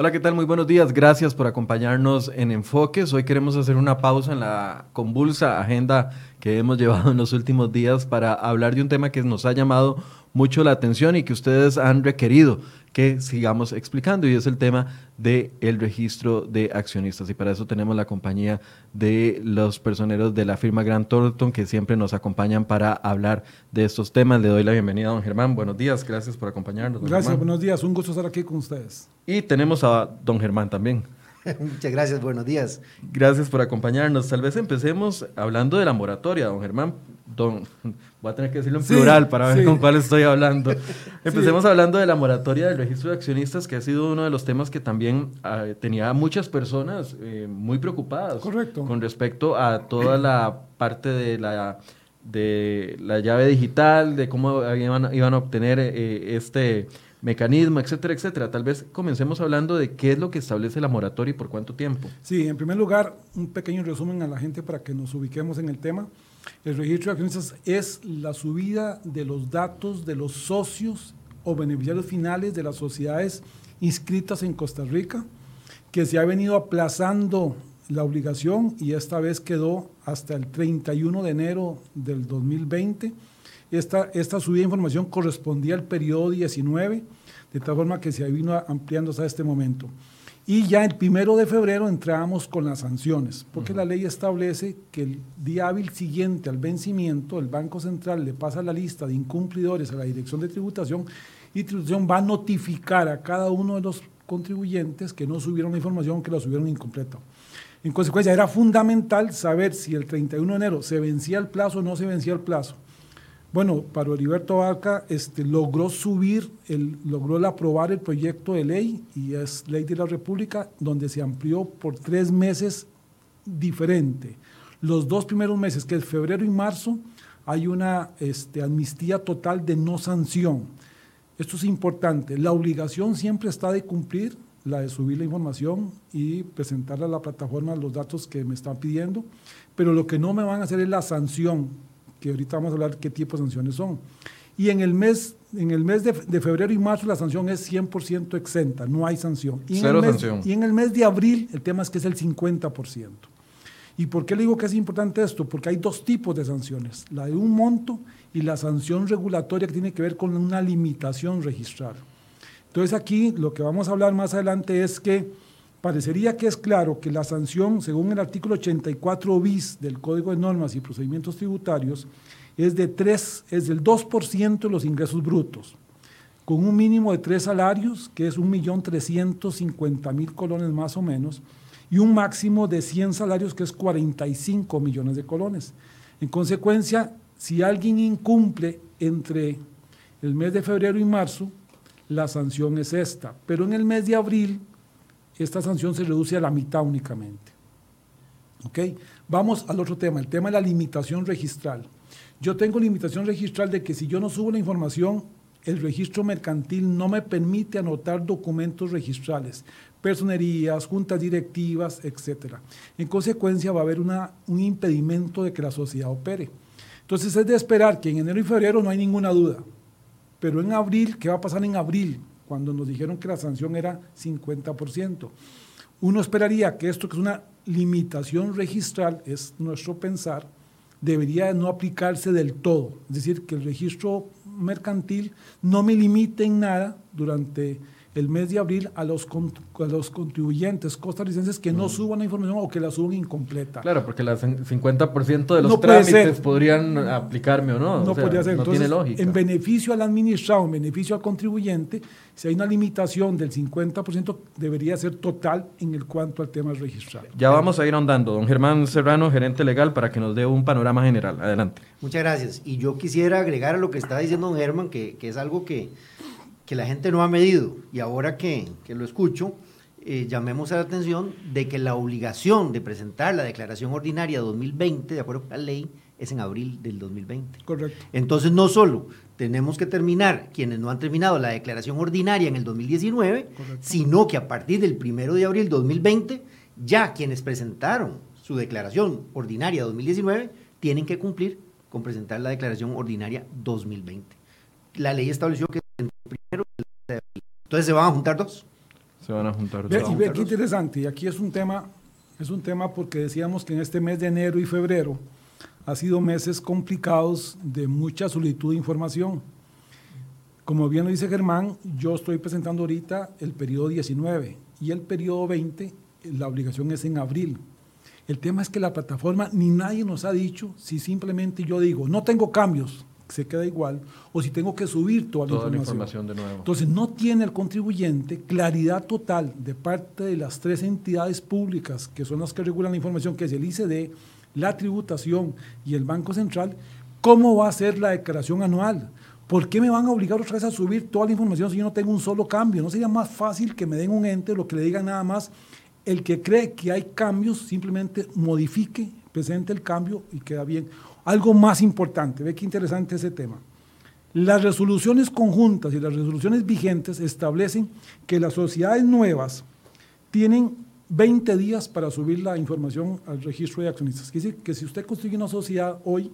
Hola, ¿qué tal? Muy buenos días. Gracias por acompañarnos en Enfoques. Hoy queremos hacer una pausa en la convulsa agenda que hemos llevado en los últimos días para hablar de un tema que nos ha llamado mucho la atención y que ustedes han requerido que sigamos explicando y es el tema del el registro de accionistas y para eso tenemos la compañía de los personeros de la firma Grant Thornton que siempre nos acompañan para hablar de estos temas. Le doy la bienvenida a don Germán. Buenos días, gracias por acompañarnos. Gracias, buenos días, un gusto estar aquí con ustedes. Y tenemos a don Germán también. Muchas gracias, buenos días. Gracias por acompañarnos. Tal vez empecemos hablando de la moratoria, don Germán. Don, voy a tener que decirlo en plural para ver con cuál estoy hablando. Empecemos hablando de la moratoria del registro de accionistas, que ha sido uno de los temas que también ah, tenía muchas personas eh, muy preocupadas Correcto. con respecto a toda la parte de la, de la llave digital, de cómo iban, iban a obtener eh, este mecanismo, etcétera, etcétera. Tal vez comencemos hablando de qué es lo que establece la moratoria y por cuánto tiempo. Sí, en primer lugar, un pequeño resumen a la gente para que nos ubiquemos en el tema. El registro de accionistas es la subida de los datos de los socios o beneficiarios finales de las sociedades inscritas en Costa Rica, que se ha venido aplazando la obligación y esta vez quedó hasta el 31 de enero del 2020 esta, esta subida de información correspondía al periodo 19, de tal forma que se vino ampliando hasta este momento. Y ya el primero de febrero entrábamos con las sanciones, porque la ley establece que el día hábil siguiente al vencimiento, el Banco Central le pasa la lista de incumplidores a la Dirección de Tributación y Tributación va a notificar a cada uno de los contribuyentes que no subieron la información, que la subieron incompleta. En consecuencia, era fundamental saber si el 31 de enero se vencía el plazo o no se vencía el plazo. Bueno, para Heriberto Vaca este, logró subir, el, logró aprobar el proyecto de ley y es ley de la República donde se amplió por tres meses diferente. Los dos primeros meses, que es febrero y marzo, hay una este, amnistía total de no sanción. Esto es importante. La obligación siempre está de cumplir, la de subir la información y presentarle a la plataforma los datos que me están pidiendo, pero lo que no me van a hacer es la sanción que ahorita vamos a hablar qué tipo de sanciones son. Y en el mes, en el mes de, febrero y marzo la sanción es 100% exenta, no hay sanción. Y Cero en el mes, sanción. Y en el mes de abril el tema es que es el 50%. ¿Y por qué le digo que es importante esto? Porque hay dos tipos de sanciones, la de un monto y la sanción regulatoria que tiene que ver con una limitación registral. Entonces aquí lo que vamos a hablar más adelante es que parecería que es claro que la sanción, según el artículo 84 bis del Código de Normas y Procedimientos Tributarios, es, de 3, es del 2% de los ingresos brutos, con un mínimo de tres salarios, que es 1.350.000 colones más o menos, y un máximo de 100 salarios, que es 45 millones de colones. En consecuencia, si alguien incumple entre el mes de febrero y marzo, la sanción es esta. Pero en el mes de abril, esta sanción se reduce a la mitad únicamente. ¿Ok? Vamos al otro tema, el tema de la limitación registral. Yo tengo limitación registral de que si yo no subo la información, el registro mercantil no me permite anotar documentos registrales, personerías, juntas directivas, etc. En consecuencia, va a haber un impedimento de que la sociedad opere. Entonces, es de esperar que en enero y febrero no hay ninguna duda. Pero en abril, ¿qué va a pasar en abril? Cuando nos dijeron que la sanción era 50%. Uno esperaría que esto que es una limitación registral, es nuestro pensar, debería no aplicarse del todo. Es decir, que el registro mercantil no me limite en nada durante el mes de abril a los, a los contribuyentes costarricenses que no suban la información o que la suban incompleta. Claro, porque el 50% de los trámites podrían aplicarme o no. No podría ser. No tiene lógica. En beneficio al administrado, en beneficio al contribuyente, si hay una limitación del 50%, debería ser total en el cuanto al tema registral. Ya vamos a ir ahondando. Don Germán Serrano, gerente legal, para que nos dé un panorama general. Adelante. Muchas gracias. Y yo quisiera agregar a lo que está diciendo don Germán, que, que es algo que que la gente no ha medido y ahora que, que lo escucho, eh, llamemos a la atención de que la obligación de presentar la declaración ordinaria 2020, de acuerdo con la ley, es en abril del 2020. Correcto. Entonces, no solo tenemos que terminar quienes no han terminado la declaración ordinaria en el 2019, sino que a partir del primero de abril 2020, ya quienes presentaron su declaración ordinaria 2019 tienen que cumplir con presentar la declaración ordinaria 2020. La ley estableció que. Entonces se van a juntar dos. Se van a juntar. Ve, y ve qué interesante, y aquí es un tema, es un tema porque decíamos que en este mes de enero y febrero ha sido meses complicados de mucha solicitud de información. Como bien lo dice Germán, yo estoy presentando ahorita el periodo 19 y el periodo 20, la obligación es en abril. El tema es que la plataforma ni nadie nos ha dicho si simplemente yo digo, no tengo cambios, se queda igual, o si tengo que subir toda, la, información. de nuevo. Entonces no tiene el contribuyente claridad total de parte de las tres entidades públicas que son las que regulan la información, que es el ICD, la tributación y el Banco Central, cómo va a ser la declaración anual. ¿Por qué me van a obligar otra vez a subir toda la información si yo no tengo un solo cambio? ¿No sería más fácil que me den un ente, lo que le digan nada más, el que cree que hay cambios, simplemente modifique, presente el cambio y queda bien? Algo más importante, ve qué interesante ese tema. Las resoluciones conjuntas y las resoluciones vigentes establecen que las sociedades nuevas tienen 20 días para subir la información al registro de accionistas. Quiere decir que si usted consigue una sociedad hoy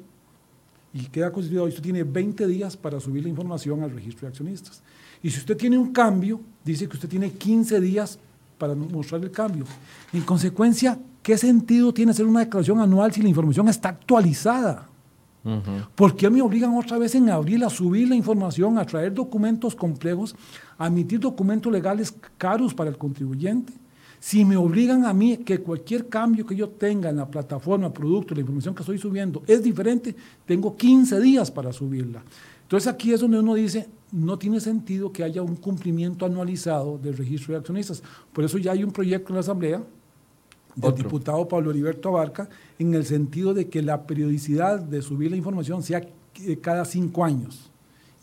y queda constituida hoy, usted tiene 20 días para subir la información al registro de accionistas. Y si usted tiene un cambio, dice que usted tiene 15 días para mostrar el cambio. En consecuencia, ¿qué sentido tiene hacer una declaración anual si la información está actualizada? ¿Por qué me obligan otra vez en abril a subir la información, a traer documentos complejos, a emitir documentos legales caros para el contribuyente? Si me obligan a mí que cualquier cambio que yo tenga en la plataforma, producto, la información que estoy subiendo es diferente, tengo 15 días para subirla. Entonces aquí es donde uno dice, no tiene sentido que haya un cumplimiento anualizado del registro de accionistas. Por eso ya hay un proyecto en la Asamblea del diputado Pablo Heriberto Abarca en el sentido de que la periodicidad de subir la información sea eh, cada cinco años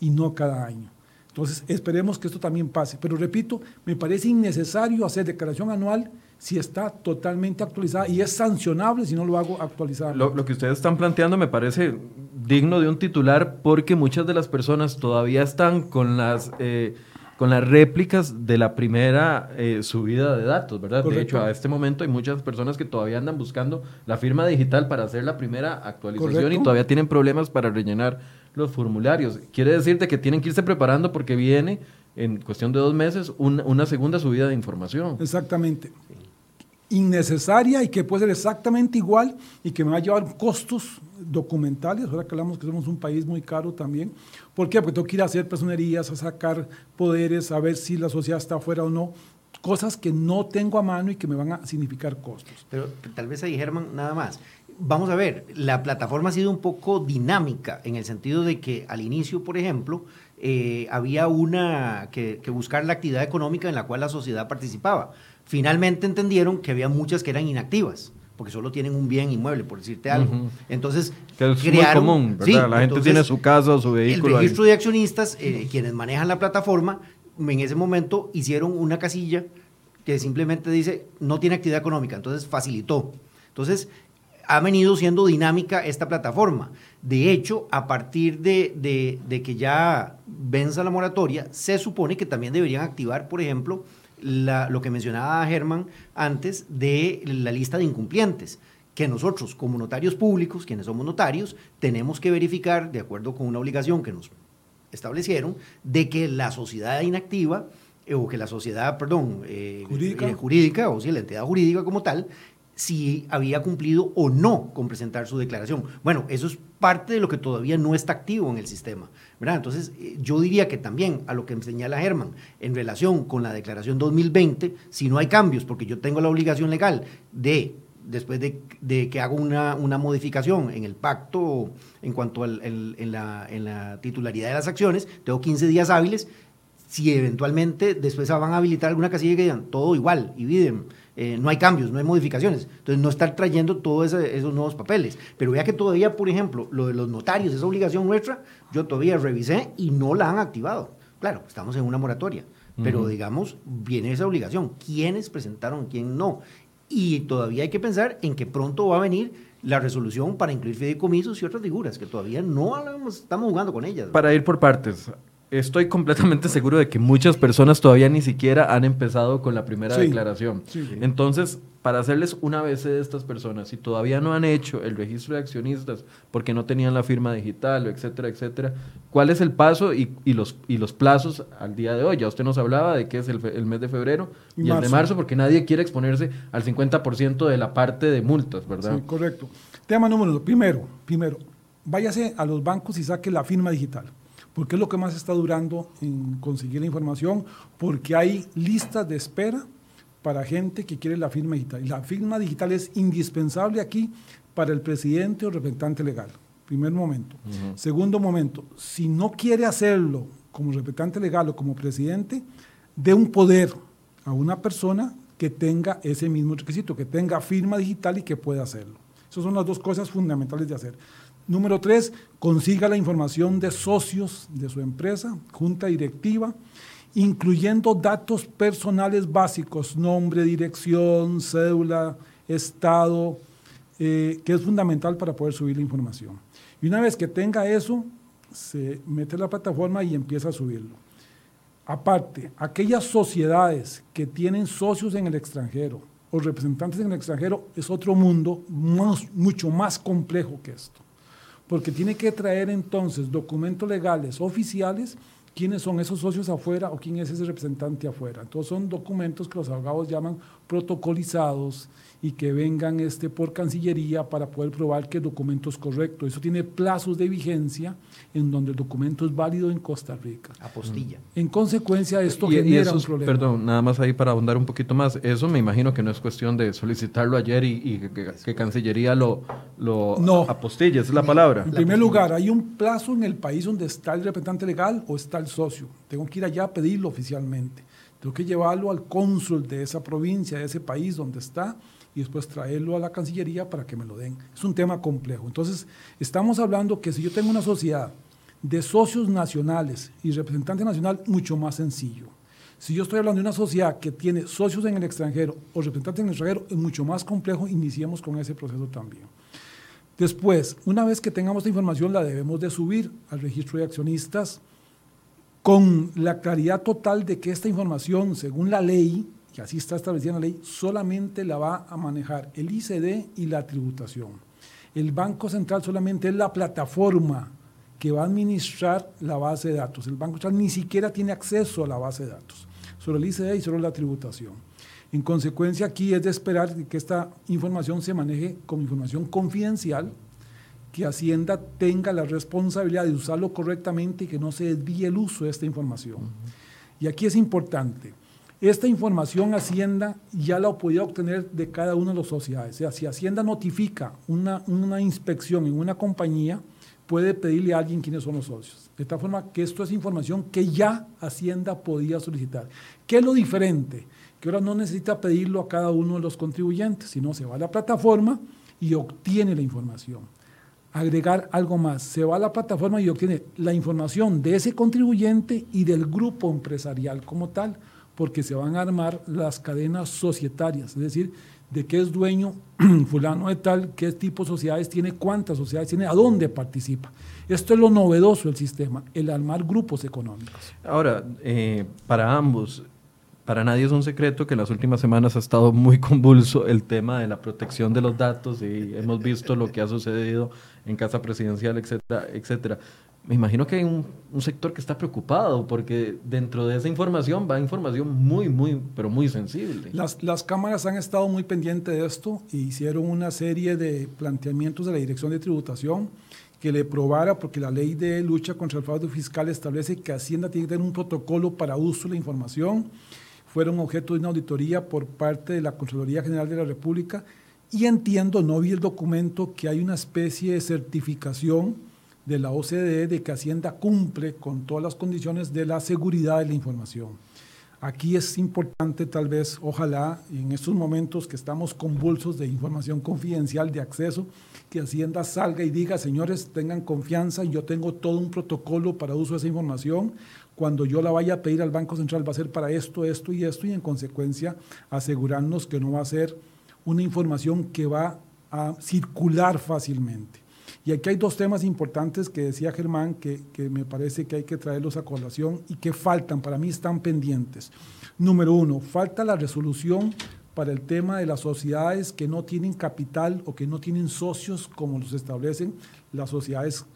y no cada año. Entonces, esperemos que esto también pase. Pero repito, me parece innecesario hacer declaración anual si está totalmente actualizada y es sancionable si no lo hago actualizada. Lo, que ustedes están planteando me parece digno de un titular porque muchas de las personas todavía están con las... Eh, con las réplicas de la primera eh, subida de datos, ¿verdad? De hecho, a este momento hay muchas personas que todavía andan buscando la firma digital para hacer la primera actualización y todavía tienen problemas para rellenar los formularios. Quiere decirte que tienen que irse preparando porque viene en cuestión de dos meses una segunda subida de información. Exactamente. Innecesaria y que puede ser exactamente igual y que me va a llevar costos documentales. Ahora que hablamos que somos un país muy caro también. ¿Por qué? Porque tengo que ir a hacer personerías, a sacar poderes, a ver si la sociedad está afuera o no cosas que no tengo a mano y que me van a significar costos. Pero tal vez ahí, Germán, nada más vamos a ver, la plataforma ha sido un poco dinámica en el sentido de que al inicio, por ejemplo, eh, había una que, buscar la actividad económica en la cual la sociedad participaba. Finalmente entendieron que había muchas que eran inactivas porque solo tienen un bien inmueble, por decirte algo. Entonces, que es crearon, muy común, ¿verdad? la gente tiene su casa o su vehículo. El registro de accionistas, eh, quienes manejan la plataforma, en ese momento hicieron una casilla que simplemente dice no tiene actividad económica, entonces facilitó. Entonces, ha venido siendo dinámica esta plataforma. De hecho, a partir de, que ya venza la moratoria, se supone que también deberían activar, por ejemplo, lo que mencionaba Germán antes de la lista de incumplientes, que nosotros como notarios públicos, quienes somos notarios, tenemos que verificar, de acuerdo con una obligación que nos establecieron, de que la sociedad inactiva eh, o que la sociedad, perdón, eh, jurídica. Eh, jurídica, o si la entidad jurídica como tal, si había cumplido o no con presentar su declaración. Bueno, eso es parte de lo que todavía no está activo en el sistema. Entonces, eh, yo diría que también a lo que señala Germán, en relación con la declaración 2020, si no hay cambios, porque yo tengo la obligación legal de, después de, que hago una, modificación en el pacto en cuanto al, en la titularidad de las acciones, tengo 15 días hábiles. Si eventualmente después van a habilitar alguna casilla que digan todo igual y viven eh, no hay cambios, no hay modificaciones. Entonces, no estar trayendo todos esos nuevos papeles. Pero vea que todavía, por ejemplo, lo de los notarios, esa obligación nuestra, yo todavía revisé y no la han activado. Claro, estamos en una moratoria, pero digamos, viene esa obligación. ¿Quiénes presentaron, quién no? Y todavía hay que pensar en que pronto va a venir la resolución para incluir fideicomisos y otras figuras que todavía no estamos jugando con ellas. Para ir por partes, estoy completamente seguro de que muchas personas todavía ni siquiera han empezado con la primera declaración. Entonces, para hacerles una ABC de estas personas, si todavía no han hecho el registro de accionistas porque no tenían la firma digital, etcétera, etcétera, ¿cuál es el paso y, los, y los plazos al día de hoy? Ya usted nos hablaba de que es el, mes de febrero y, el de marzo, porque nadie quiere exponerse al 50% de la parte de multas, ¿verdad? Sí, correcto. Tema número uno. Primero, primero, váyase a los bancos y saque la firma digital porque es lo que más está durando en conseguir la información, porque hay listas de espera para gente que quiere la firma digital. Y la firma digital es indispensable aquí para el presidente o representante legal. Primer momento. Segundo momento, si no quiere hacerlo como representante legal o como presidente, dé un poder a una persona que tenga ese mismo requisito, que tenga firma digital y que pueda hacerlo. Esas son las dos cosas fundamentales de hacer. Número tres, consiga la información de socios de su empresa, junta directiva, incluyendo datos personales básicos, nombre, dirección, cédula, estado, eh, que es fundamental para poder subir la información. Y una vez que tenga eso, se mete en la plataforma y empieza a subirlo. Aparte, aquellas sociedades que tienen socios en el extranjero o representantes en el extranjero es otro mundo mucho más complejo que esto, porque tiene que traer entonces documentos legales oficiales quiénes son esos socios afuera o quién es ese representante afuera. Entonces son documentos que los abogados llaman protocolizados y que vengan este, por Cancillería para poder probar que el documento es correcto. Eso tiene plazos de vigencia en donde el documento es válido en Costa Rica. Apostilla. En consecuencia, esto genera un problema. Perdón, nada más ahí para ahondar un poquito más. Eso me imagino que no es cuestión de solicitarlo ayer y, que, Cancillería lo, lo no. apostille, esa es la palabra. En primer lugar, hay un plazo en el país donde está el representante legal o está socio. Tengo que ir allá a pedirlo oficialmente. Tengo que llevarlo al cónsul de esa provincia, de ese país donde está, y después traerlo a la Cancillería para que me lo den. Es un tema complejo. Entonces, estamos hablando que si yo tengo una sociedad de socios nacionales y representante nacional, mucho más sencillo. Si yo estoy hablando de una sociedad que tiene socios en el extranjero o representantes en el extranjero, es mucho más complejo, iniciemos con ese proceso también. Después, una vez que tengamos esta información, la debemos de subir al registro de accionistas con la claridad total de que esta información, según la ley, que así está establecida la ley, solamente la va a manejar el ICD y la tributación. El Banco Central solamente es la plataforma que va a administrar la base de datos. El Banco Central ni siquiera tiene acceso a la base de datos, solo el ICD y solo la tributación. En consecuencia, aquí es de esperar que esta información se maneje como información confidencial, que Hacienda tenga la responsabilidad de usarlo correctamente y que no se desvíe el uso de esta información. Y aquí es importante, esta información Hacienda ya la podía obtener de cada una de las sociedades. O sea, si Hacienda notifica una, una inspección en una compañía, puede pedirle a alguien quiénes son los socios. De tal forma que esto es información que ya Hacienda podía solicitar. ¿Qué es lo diferente? Que ahora no necesita pedirlo a cada uno de los contribuyentes, sino se va a la plataforma y obtiene la información. Agregar algo más, se va a la plataforma y obtiene la información de ese contribuyente y del grupo empresarial como tal porque se van a armar las cadenas societarias, es decir, de qué es dueño fulano de tal, qué tipo de sociedades tiene, cuántas sociedades tiene, a dónde participa. Esto es lo novedoso del sistema, el armar grupos económicos. Ahora, eh, para ambos, para nadie es un secreto que en las últimas semanas ha estado muy convulso el tema de la protección de los datos y hemos visto lo que ha sucedido en Casa Presidencial, etcétera, etcétera me imagino que hay un, sector que está preocupado porque dentro de esa información va información muy, muy, pero muy sensible. Las, las cámaras han estado muy pendientes de esto e hicieron una serie de planteamientos de la Dirección de Tributación que le probara, porque la ley de lucha contra el fraude fiscal establece que Hacienda tiene que tener un protocolo para uso de la información. Fueron objeto de una auditoría por parte de la Contraloría General de la República y entiendo, no vi el documento, que hay una especie de certificación de la OCDE de que Hacienda cumple con todas las condiciones de la seguridad de la información. Aquí es importante tal vez, ojalá, en estos momentos que estamos convulsos de información confidencial de acceso, que Hacienda salga y diga, señores, tengan confianza, yo tengo todo un protocolo para uso de esa información, cuando yo la vaya a pedir al Banco Central va a ser para esto, esto y esto, y en consecuencia asegurarnos que no va a ser una información que va a circular fácilmente. Y aquí hay dos temas importantes que decía Germán que, que me parece que hay que traerlos a colación y que faltan, para mí están pendientes. Número uno, falta la resolución para el tema de las sociedades que no tienen capital o que no tienen socios como los establecen las sociedades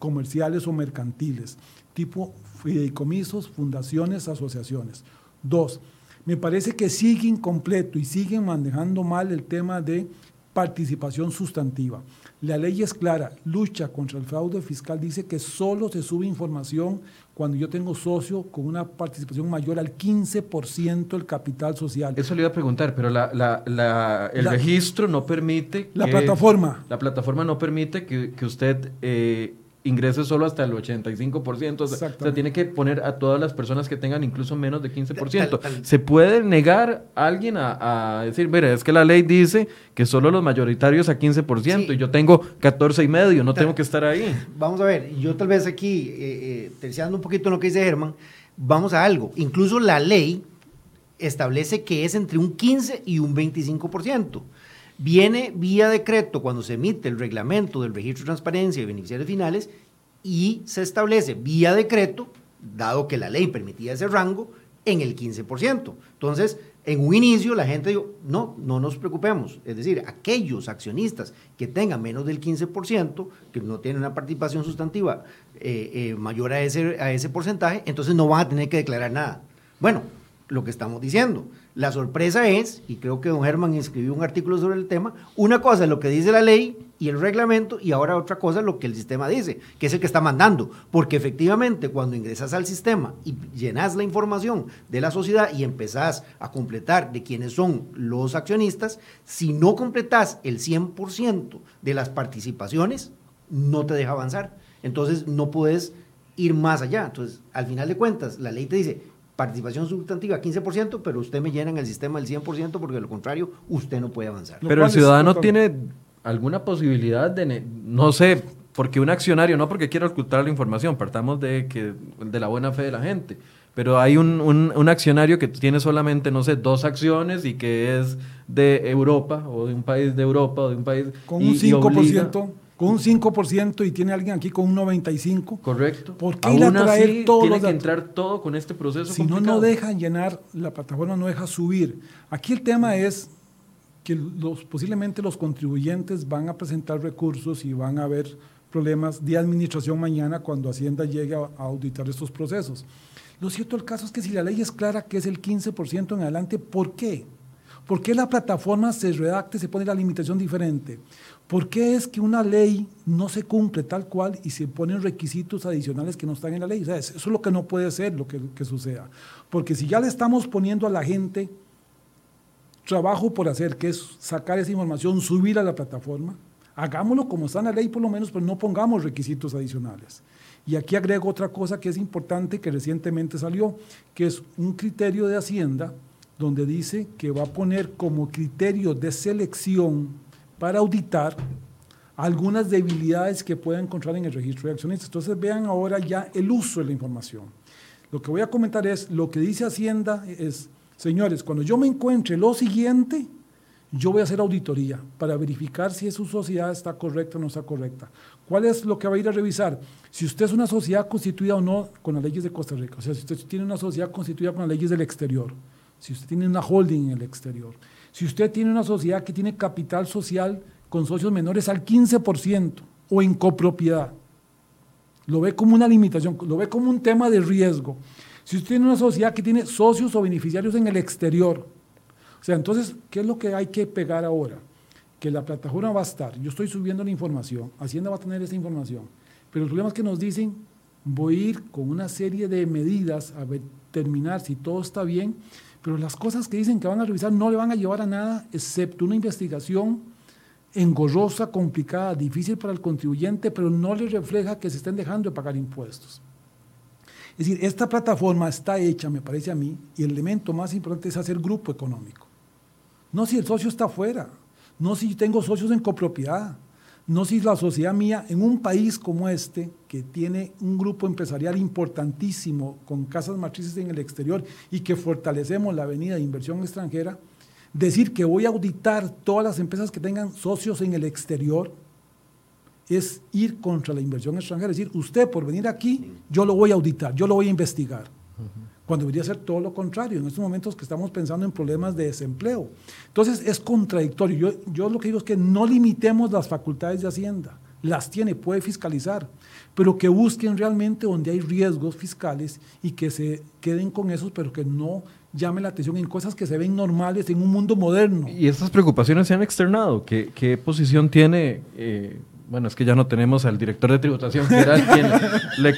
comerciales o mercantiles, tipo fideicomisos, fundaciones, asociaciones. Dos, me parece que sigue incompleto y siguen manejando mal el tema de participación sustantiva. La ley es clara, lucha contra el fraude fiscal dice que solo se sube información cuando yo tengo socio con una participación mayor al 15% del capital social. Eso le iba a preguntar, pero la, la, el registro no permite... La plataforma. La plataforma no permite que, que usted eh, ingrese solo hasta el 85%. O sea, tiene que poner a todas las personas que tengan incluso menos de 15%. ¿Se puede negar a alguien a, decir, mire, es que la ley dice que solo los mayoritarios a 15% y yo tengo 14 y medio, no tengo que estar ahí? Vamos a ver, yo tal vez aquí, eh, eh, terciando un poquito lo que dice Germán, vamos a algo. Incluso la ley establece que es entre un 15 y un 25% viene vía decreto cuando se emite el reglamento del registro de transparencia y beneficiarios finales y se establece vía decreto, dado que la ley permitía ese rango, en el 15%. Entonces, en un inicio la gente dijo, no, no nos preocupemos. Es decir, aquellos accionistas que tengan menos del 15%, que no tienen una participación sustantiva eh, eh, mayor a ese, a ese porcentaje, entonces no van a tener que declarar nada. Bueno, lo que estamos diciendo. La sorpresa es, y creo que don Germán escribió un artículo sobre el tema, una cosa es lo que dice la ley y el reglamento y ahora otra cosa es lo que el sistema dice, que es el que está mandando. Porque efectivamente cuando ingresas al sistema y llenas la información de la sociedad y empezás a completar de quiénes son los accionistas, si no completas el 100% de las participaciones, no te deja avanzar. Entonces no puedes ir más allá. Entonces, al final de cuentas, la ley te dice, participación sustantiva 15%, pero usted me llena en el sistema el 100% porque de lo contrario usted no puede avanzar. Pero el ciudadano tiene alguna posibilidad de, no sé, porque un accionario, no porque quiera ocultar la información, partamos de, que, de la buena fe de la gente, pero hay un, un, accionario que tiene solamente, no sé, dos acciones y que es de Europa o de un país de Europa o de un país... Con un 5% con un 5% y tiene alguien aquí con un 95%. Correcto. ¿Por qué ir a traer todo? Tiene que entrar todo con este proceso. Si no, no dejan llenar, la plataforma no deja subir. Aquí el tema es que los, posiblemente los contribuyentes van a presentar recursos y van a haber problemas de administración mañana cuando Hacienda llegue a, auditar estos procesos. Lo cierto del caso es que si la ley es clara que es el 15% en adelante, ¿por qué? ¿Por qué la plataforma se redacte, se pone la limitación diferente? ¿Por qué es que una ley no se cumple tal cual y se ponen requisitos adicionales que no están en la ley? eso es lo que no puede ser lo que, que suceda. Porque si ya le estamos poniendo a la gente trabajo por hacer, que es sacar esa información, subir a la plataforma, hagámoslo como está en la ley por lo menos, pero no pongamos requisitos adicionales. Y aquí agrego otra cosa que es importante que recientemente salió, que es un criterio de Hacienda donde dice que va a poner como criterio de selección para auditar algunas debilidades que pueda encontrar en el registro de accionistas. Entonces vean ahora ya el uso de la información. Lo que voy a comentar es, lo que dice Hacienda es, señores, cuando yo me encuentre lo siguiente, yo voy a hacer auditoría para verificar si su sociedad está correcta o no está correcta. ¿Cuál es lo que va a ir a revisar? Si usted es una sociedad constituida o no con las leyes de Costa Rica. O sea, si usted tiene una sociedad constituida con las leyes del exterior. Si usted tiene una holding en el exterior si usted tiene una sociedad que tiene capital social con socios menores al 15% o en copropiedad, lo ve como una limitación, lo ve como un tema de riesgo. Si usted tiene una sociedad que tiene socios o beneficiarios en el exterior, o sea, entonces, ¿qué es lo que hay que pegar ahora? Que la plataforma va a estar, yo estoy subiendo la información, Hacienda va a tener esa información, pero el problema es que nos dicen, voy a ir con una serie de medidas a determinar si todo está bien pero las cosas que dicen que van a revisar no le van a llevar a nada, excepto una investigación engorrosa, complicada, difícil para el contribuyente, pero no le refleja que se estén dejando de pagar impuestos. Es decir, esta plataforma está hecha, me parece a mí, y el elemento más importante es hacer grupo económico. No si el socio está afuera, no si tengo socios en copropiedad, no si la sociedad mía en un país como este, que tiene un grupo empresarial importantísimo con casas matrices en el exterior y que fortalecemos la avenida de inversión extranjera, decir que voy a auditar todas las empresas que tengan socios en el exterior es ir contra la inversión extranjera. Es decir, usted por venir aquí, yo lo voy a auditar, yo lo voy a investigar. Cuando debería ser todo lo contrario, en estos momentos que estamos pensando en problemas de desempleo. Entonces es contradictorio. Yo, yo lo que digo es que no limitemos las facultades de Hacienda. Las tiene, puede fiscalizar, pero que busquen realmente donde hay riesgos fiscales y que se queden con esos, pero que no llame la atención en cosas que se ven normales en un mundo moderno. ¿Y estas preocupaciones se han externado? ¿Qué, posición tiene eh, bueno, es que ya no tenemos al director de tributación, que era quien le,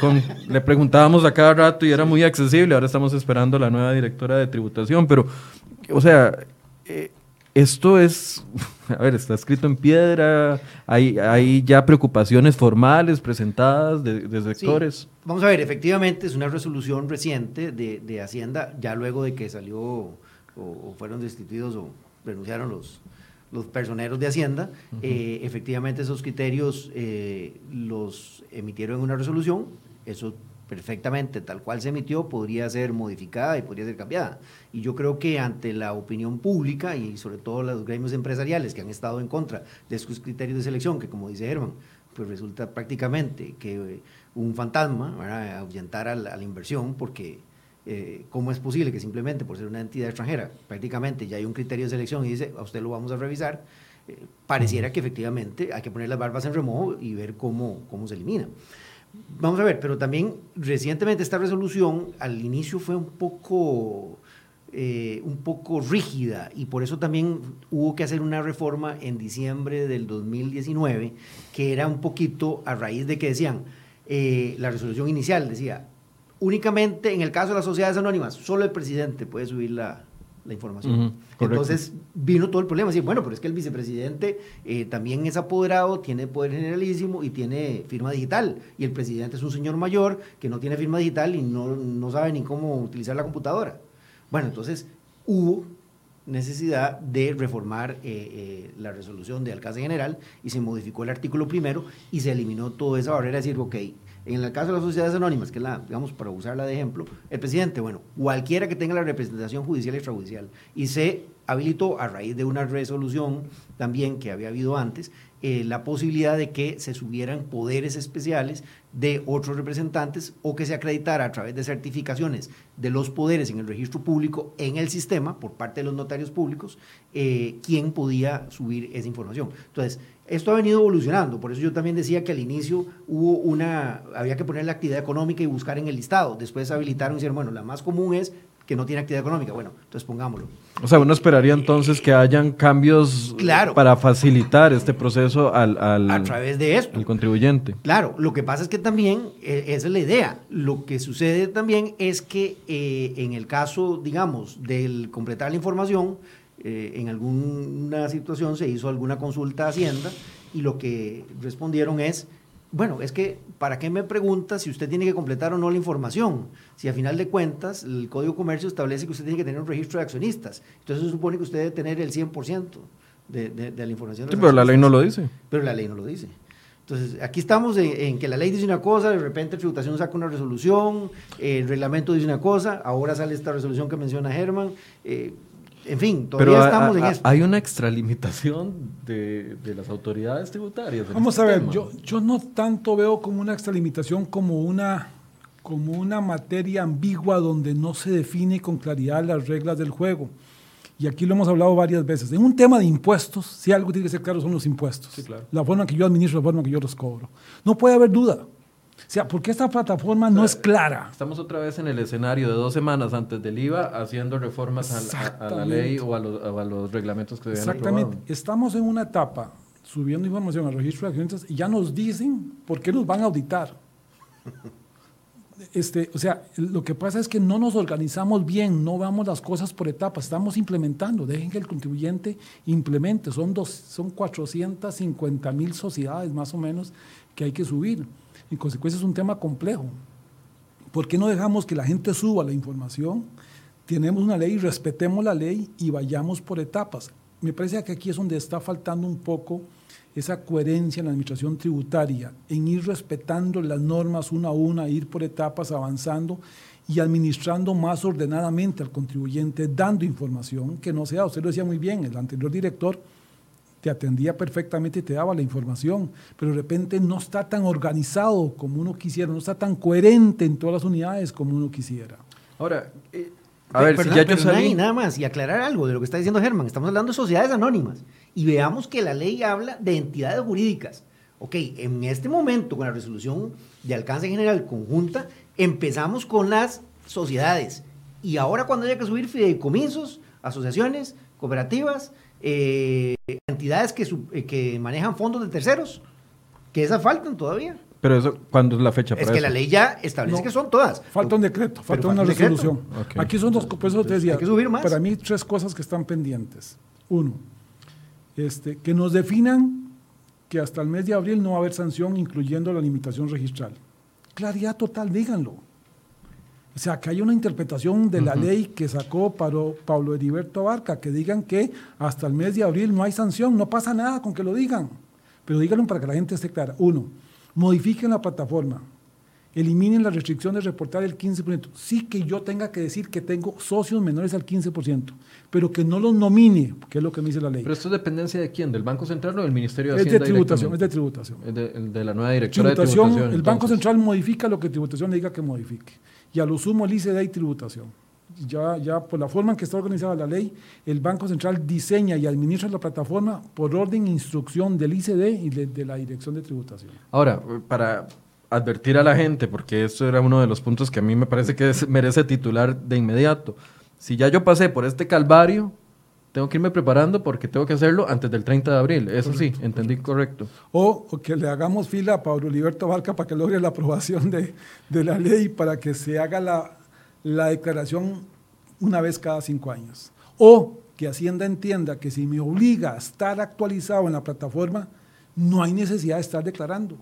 le preguntábamos a cada rato y era muy accesible. Ahora estamos esperando la nueva directora de tributación, pero, o sea, eh, esto es, a ver, está escrito en piedra, hay, hay ya preocupaciones formales presentadas de, sectores. Vamos a ver, efectivamente es una resolución reciente de, de Hacienda, ya luego de que salió o fueron destituidos o renunciaron los, los personeros de Hacienda, eh, efectivamente esos criterios eh, los emitieron en una resolución, eso perfectamente tal cual se emitió podría ser modificada y podría ser cambiada. Y yo creo que ante la opinión pública y sobre todo los gremios empresariales que han estado en contra de esos criterios de selección, que como dice Herman, pues resulta prácticamente que un fantasma, ahuyentar a la inversión porque eh, ¿cómo es posible que simplemente por ser una entidad extranjera, prácticamente ya hay un criterio de selección y dice, a usted lo vamos a revisar? Eh, pareciera que efectivamente hay que poner las barbas en remojo y ver cómo, cómo se elimina. Vamos a ver, pero también recientemente esta resolución al inicio fue un poco, eh, un poco rígida y por eso también hubo que hacer una reforma en diciembre del 2019 que era un poquito a raíz de que decían, la resolución inicial decía, únicamente en el caso de las sociedades anónimas, solo el presidente puede subir la, información. Entonces vino todo el problema. Decir, bueno, pero es que el vicepresidente eh, también es apoderado, tiene poder generalísimo y tiene firma digital. Y el presidente es un señor mayor que no tiene firma digital y no, no sabe ni cómo utilizar la computadora. Bueno, entonces hubo necesidad de reformar eh, eh, la resolución de alcance general y se modificó el artículo primero y se eliminó toda esa barrera. Decir, ok, en el caso de las sociedades anónimas, que es la, digamos, para usarla de ejemplo, el presidente, bueno, cualquiera que tenga la representación judicial y extrajudicial, y se habilitó a raíz de una resolución también que había habido antes, eh, la posibilidad de que se subieran poderes especiales de otros representantes o que se acreditara a través de certificaciones de los poderes en el registro público, en el sistema, por parte de los notarios públicos, eh, quién podía subir esa información. Entonces, esto ha venido evolucionando, por eso yo también decía que al inicio hubo una, había que poner la actividad económica y buscar en el listado, después habilitaron y dijeron, bueno, la más común es que no tiene actividad económica, bueno, entonces pongámoslo. O sea, uno esperaría entonces que hayan cambios para facilitar este proceso al, a través de esto. al contribuyente. Claro, lo que pasa es que también, eh, esa es la idea, lo que sucede también es que eh, en el caso, digamos, del completar la información, eh, en alguna situación se hizo alguna consulta a Hacienda y lo que respondieron es, bueno, es que, ¿para qué me pregunta si usted tiene que completar o no la información? Si a final de cuentas el Código de Comercio establece que usted tiene que tener un registro de accionistas. Entonces se supone que usted debe tener el 100% de, de, la información. sí, pero la ley no lo dice. Pero la ley no lo dice. Entonces, aquí estamos en, que la ley dice una cosa, de repente tributación saca una resolución, el reglamento dice una cosa, ahora sale esta resolución que menciona Germán. Eh, en fin, todavía estamos en esto. Hay una extralimitación de, de las autoridades tributarias. Vamos a ver, yo, yo no tanto veo como una extralimitación como una, como una materia ambigua donde no se define con claridad las reglas del juego. Y aquí lo hemos hablado varias veces. En un tema de impuestos, si algo tiene que ser claro son los impuestos. La forma que yo administro, la forma que yo los cobro. No puede haber duda. O sea, porque esta plataforma no es clara. Estamos otra vez en el escenario de dos semanas antes del IVA haciendo reformas a, la ley o a, los, reglamentos que deben Exactamente. Estamos en una etapa subiendo información al registro de accionistas y ya nos dicen por qué nos van a auditar. Este, o sea, lo que pasa es que no nos organizamos bien, no vamos las cosas por etapas, estamos implementando, dejen que el contribuyente implemente, son, dos, son 450 mil sociedades más o menos que hay que subir. En consecuencia es un tema complejo. ¿Por qué no dejamos que la gente suba la información? Tenemos una ley, respetemos la ley y vayamos por etapas. Me parece que aquí es donde está faltando un poco esa coherencia en la administración tributaria, en ir respetando las normas una a una, ir por etapas avanzando y administrando más ordenadamente al contribuyente, dando información que no sea, usted lo decía muy bien, el anterior director te atendía perfectamente y te daba la información, pero de repente no está tan organizado como uno quisiera, no está tan coherente en todas las unidades como uno quisiera. Ahora, eh, a ver, si ya yo salí... Nada más, y aclarar algo de lo que está diciendo Germán, estamos hablando de sociedades anónimas, y veamos que la ley habla de entidades jurídicas. Ok, en este momento, con la resolución de alcance general conjunta, empezamos con las sociedades, y ahora cuando haya que subir fideicomisos, asociaciones, cooperativas, eh, entidades que, eh, que manejan fondos de terceros, que esas faltan todavía. Pero eso, ¿cuándo es la fecha? es que la ley ya establece que son todas. Falta un decreto, falta una resolución. Aquí son dos, por eso te decía, para mí tres cosas que están pendientes. Uno, este, que nos definan que hasta el mes de abril no va a haber sanción, incluyendo la limitación registral. Claridad total, díganlo. O sea, que hay una interpretación de la ley que sacó Pablo Heriberto Barca, que digan que hasta el mes de abril no hay sanción, no pasa nada con que lo digan, pero díganlo para que la gente esté clara. Uno, modifiquen la plataforma, eliminen la restricción de reportar el 15%. Sí que yo tenga que decir que tengo socios menores al 15%, pero que no los nomine, que es lo que me dice la ley. ¿Pero esto es dependencia de quién? ¿Del Banco Central o del Ministerio de Hacienda? Es de tributación, es de tributación. Es de, la nueva directora de tributación. El Banco Central modifica lo que tributación le diga que modifique y a lo sumo el ICD y tributación. Ya, ya por la forma en que está organizada la ley, el Banco Central diseña y administra la plataforma por orden e instrucción del ICD y de, la Dirección de Tributación. Ahora, para advertir a la gente, porque esto era uno de los puntos que a mí me parece que merece titular de inmediato. Si ya yo pasé por este calvario, tengo que irme preparando porque tengo que hacerlo antes del 30 de abril. Eso sí, entendí correcto. O, que le hagamos fila a Pablo Liberto Valca para que logre la aprobación de, la ley para que se haga la, la, declaración una vez cada cinco años. O que Hacienda entienda que si me obliga a estar actualizado en la plataforma, no hay necesidad de estar declarando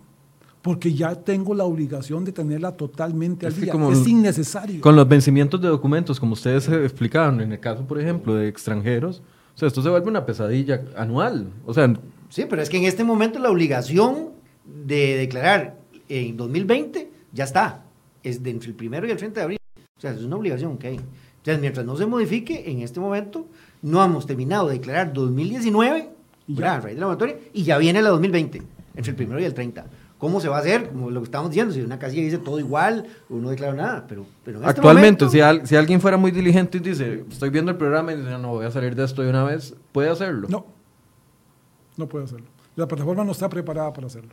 porque ya tengo la obligación de tenerla totalmente al día. es innecesario. Con los vencimientos de documentos, como ustedes explicaban, en el caso, por ejemplo, de extranjeros, o sea, esto se vuelve una pesadilla anual. O sea, sí, pero es que en este momento la obligación de declarar en 2020 ya está. Es de entre el primero y el 30 de abril. O sea, es una obligación que hay. Entonces, mientras no se modifique, en este momento no hemos terminado de declarar 2019, y ya, de la y ya viene la 2020, entre el primero y el 30. ¿Cómo se va a hacer? Como lo que estamos diciendo, si una casilla dice todo igual, uno no declara nada. Pero, pero este Actualmente, si, si, alguien fuera muy diligente y dice, estoy viendo el programa y dice, no, voy a salir de esto de una vez, ¿puede hacerlo? No, no puede hacerlo. La plataforma no está preparada para hacerlo.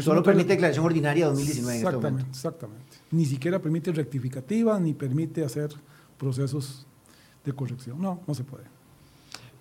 Solo permite declaración ordinaria 2019 exactamente, en este Exactamente. Ni siquiera permite rectificativa, ni permite hacer procesos de corrección. No, no se puede.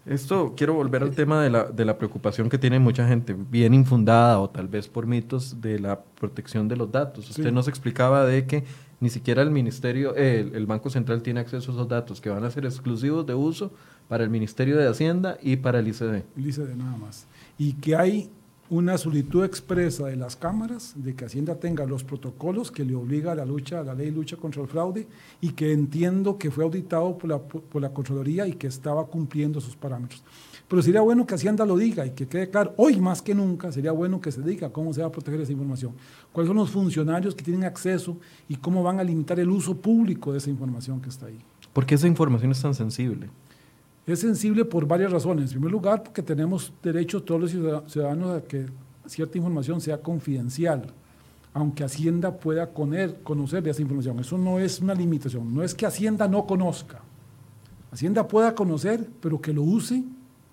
Esto quiero volver al tema de la, de la, preocupación que tiene mucha gente, bien infundada o tal vez por mitos de la protección de los datos. Usted nos explicaba de que ni siquiera el Ministerio, el, Banco Central tiene acceso a esos datos que van a ser exclusivos de uso para el Ministerio de Hacienda y para el ICD. El ICD nada más. Y que hay una solicitud expresa de las cámaras de que Hacienda tenga los protocolos que le obliga a la lucha, a la ley lucha contra el fraude y que entiendo que fue auditado por la, por la Contraloría y que estaba cumpliendo sus parámetros. Pero sería bueno que Hacienda lo diga y que quede claro, hoy más que nunca, sería bueno que se diga cómo se va a proteger esa información, cuáles son los funcionarios que tienen acceso y cómo van a limitar el uso público de esa información que está ahí. ¿Por qué esa información es tan sensible? Es sensible por varias razones. En primer lugar, porque tenemos derecho todos los ciudadanos a que cierta información sea confidencial, aunque Hacienda pueda conocer de esa información. Eso no es una limitación. No es que Hacienda no conozca. Hacienda pueda conocer, pero que lo use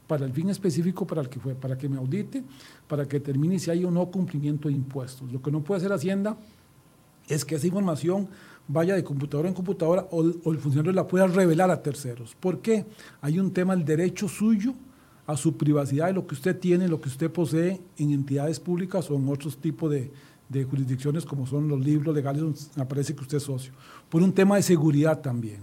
para el fin específico para el que fue, para que me audite, para que determine si hay o no cumplimiento de impuestos. Lo que no puede hacer Hacienda es que esa información vaya de computadora en computadora o, el funcionario la pueda revelar a terceros. ¿Por qué? Hay un tema, el derecho suyo a su privacidad de lo que usted tiene, lo que usted posee en entidades públicas o en otros tipos de, jurisdicciones como son los libros legales donde aparece que usted es socio. Por un tema de seguridad también.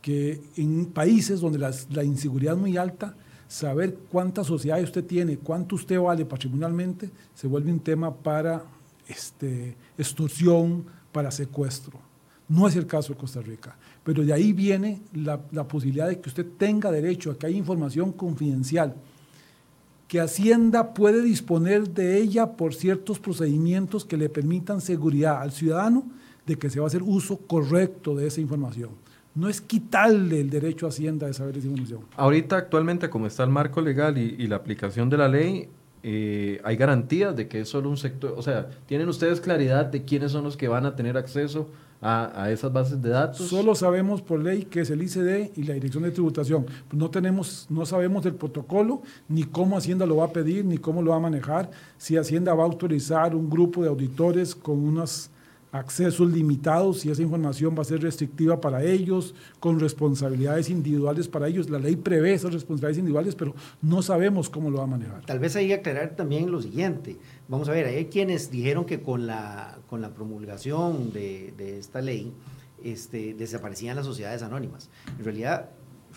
Que en países donde la inseguridad es muy alta, saber cuántas sociedades usted tiene, cuánto usted vale patrimonialmente, se vuelve un tema para este, extorsión, para secuestro. No es el caso de Costa Rica, pero de ahí viene la, posibilidad de que usted tenga derecho a que haya información confidencial, que Hacienda puede disponer de ella por ciertos procedimientos que le permitan seguridad al ciudadano de que se va a hacer uso correcto de esa información. no es quitarle el derecho a Hacienda de saber esa información. Ahorita, actualmente, como está el marco legal y, y la aplicación de la ley, eh, hay garantías de que es solo un sector, o sea, ¿tienen ustedes claridad de quiénes son los que van a tener acceso a, esas bases de datos? Solo sabemos por ley que es el ICD y la Dirección de Tributación. No, tenemos, no sabemos del protocolo, ni cómo Hacienda lo va a pedir, ni cómo lo va a manejar, si Hacienda va a autorizar un grupo de auditores con unas accesos limitados y esa información va a ser restrictiva para ellos, con responsabilidades individuales para ellos. La ley prevé esas responsabilidades individuales, pero no sabemos cómo lo va a manejar. Tal vez hay que aclarar también lo siguiente. Vamos a ver, hay quienes dijeron que con la, con la promulgación de, de esta ley este, desaparecían las sociedades anónimas. En realidad,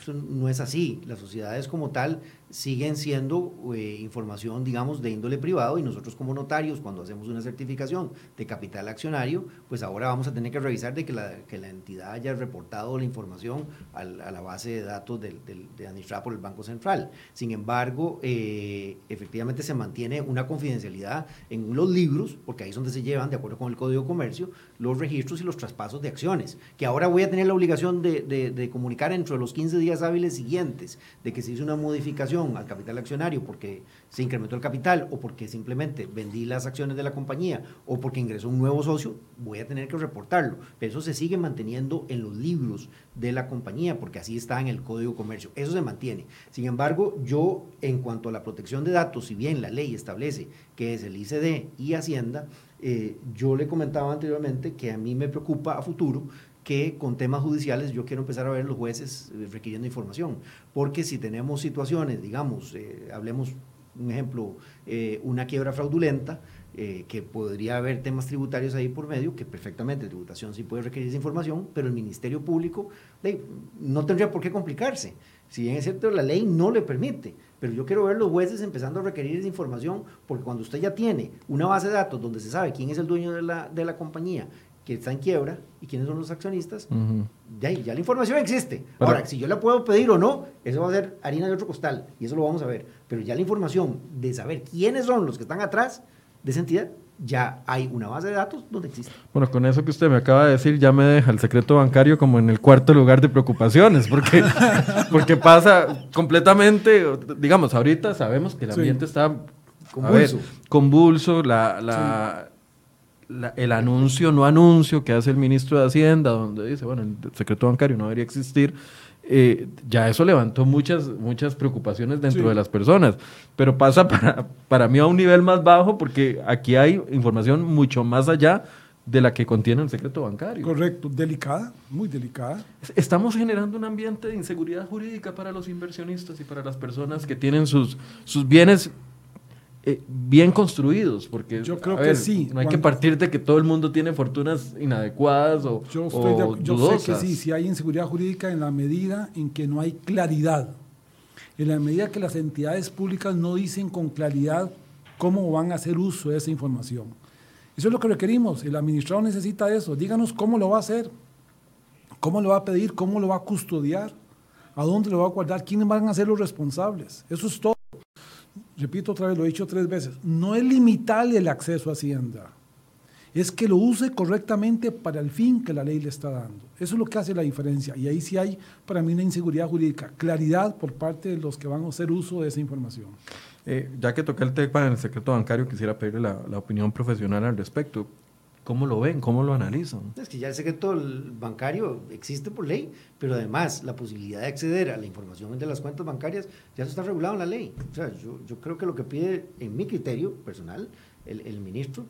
no es así. Las sociedades como tal siguen siendo eh, información, digamos, de índole privado y nosotros como notarios, cuando hacemos una certificación de capital accionario, pues ahora vamos a tener que revisar de que la, que la entidad haya reportado la información a la base de datos del, del, de administrada por el Banco Central. Sin embargo, eh, efectivamente se mantiene una confidencialidad en los libros, porque ahí es donde se llevan, de acuerdo con el Código de Comercio, los registros y los traspasos de acciones, que ahora voy a tener la obligación de, de, de comunicar entre los 15 días hábiles siguientes de que se hizo una modificación al capital accionario porque se incrementó el capital o porque simplemente vendí las acciones de la compañía o porque ingresó un nuevo socio, voy a tener que reportarlo. Pero eso se sigue manteniendo en los libros de la compañía porque así está en el Código de Comercio. Eso se mantiene. Sin embargo, yo en cuanto a la protección de datos, si bien la ley establece que es el ICD y Hacienda, eh, yo le comentaba anteriormente que a mí me preocupa a futuro que con temas judiciales yo quiero empezar a ver los jueces eh, requiriendo información, porque si tenemos situaciones, digamos, eh, hablemos un ejemplo, eh, una quiebra fraudulenta, eh, que podría haber temas tributarios ahí por medio, que perfectamente tributación sí puede requerir esa información, pero el Ministerio Público de, no tendría por qué complicarse. Si bien es cierto, la ley no le permite, pero yo quiero ver los jueces empezando a requerir esa información, porque cuando usted ya tiene una base de datos donde se sabe quién es el dueño de la, de la compañía, que está en quiebra y quiénes son los accionistas, uh -huh. ya, ya, la información existe. Pero, Ahora, si yo la puedo pedir o no, eso va a ser harina de otro costal y eso lo vamos a ver. Pero ya la información de saber quiénes son los que están atrás de esa entidad, ya hay una base de datos donde existe. Bueno, con eso que usted me acaba de decir, ya me deja el secreto bancario como en el cuarto lugar de preocupaciones, porque, porque pasa completamente, digamos, ahorita sabemos que el ambiente sí. está convulso, ver, convulso la... la sí la, el anuncio, no anuncio que hace el ministro de Hacienda, donde dice, bueno, el secreto bancario no debería existir, eh, ya eso levantó muchas, muchas preocupaciones dentro sí. de las personas, pero pasa para, para mí a un nivel más bajo porque aquí hay información mucho más allá de la que contiene el secreto bancario. Correcto, delicada, muy delicada. Estamos generando un ambiente de inseguridad jurídica para los inversionistas y para las personas que tienen sus, sus bienes eh, bien construidos, porque yo creo ver, que sí. No hay que partir de que todo el mundo tiene fortunas inadecuadas o, yo, estoy o de, yo sé que sí, sí hay inseguridad jurídica en la medida en que no hay claridad, en la medida que las entidades públicas no dicen con claridad cómo van a hacer uso de esa información. Eso es lo que requerimos, el administrador necesita eso, díganos cómo lo va a hacer, cómo lo va a pedir, cómo lo va a custodiar, a dónde lo va a guardar, quiénes van a ser los responsables, eso es todo repito otra vez, lo he dicho tres veces, no es limitarle el acceso a Hacienda, es que lo use correctamente para el fin que la ley le está dando. Eso es lo que hace la diferencia. Y ahí sí hay para mí una inseguridad jurídica, claridad por parte de los que van a hacer uso de esa información. Eh, ya que toqué el tema del secreto bancario, quisiera pedirle la, la opinión profesional al respecto. ¿Cómo lo ven? ¿Cómo lo analizan? Es que ya el secreto bancario existe por ley, pero además la posibilidad de acceder a la información de las cuentas bancarias ya está regulado en la ley. O sea, yo, yo creo que lo que pide, en mi criterio personal, el, el ministro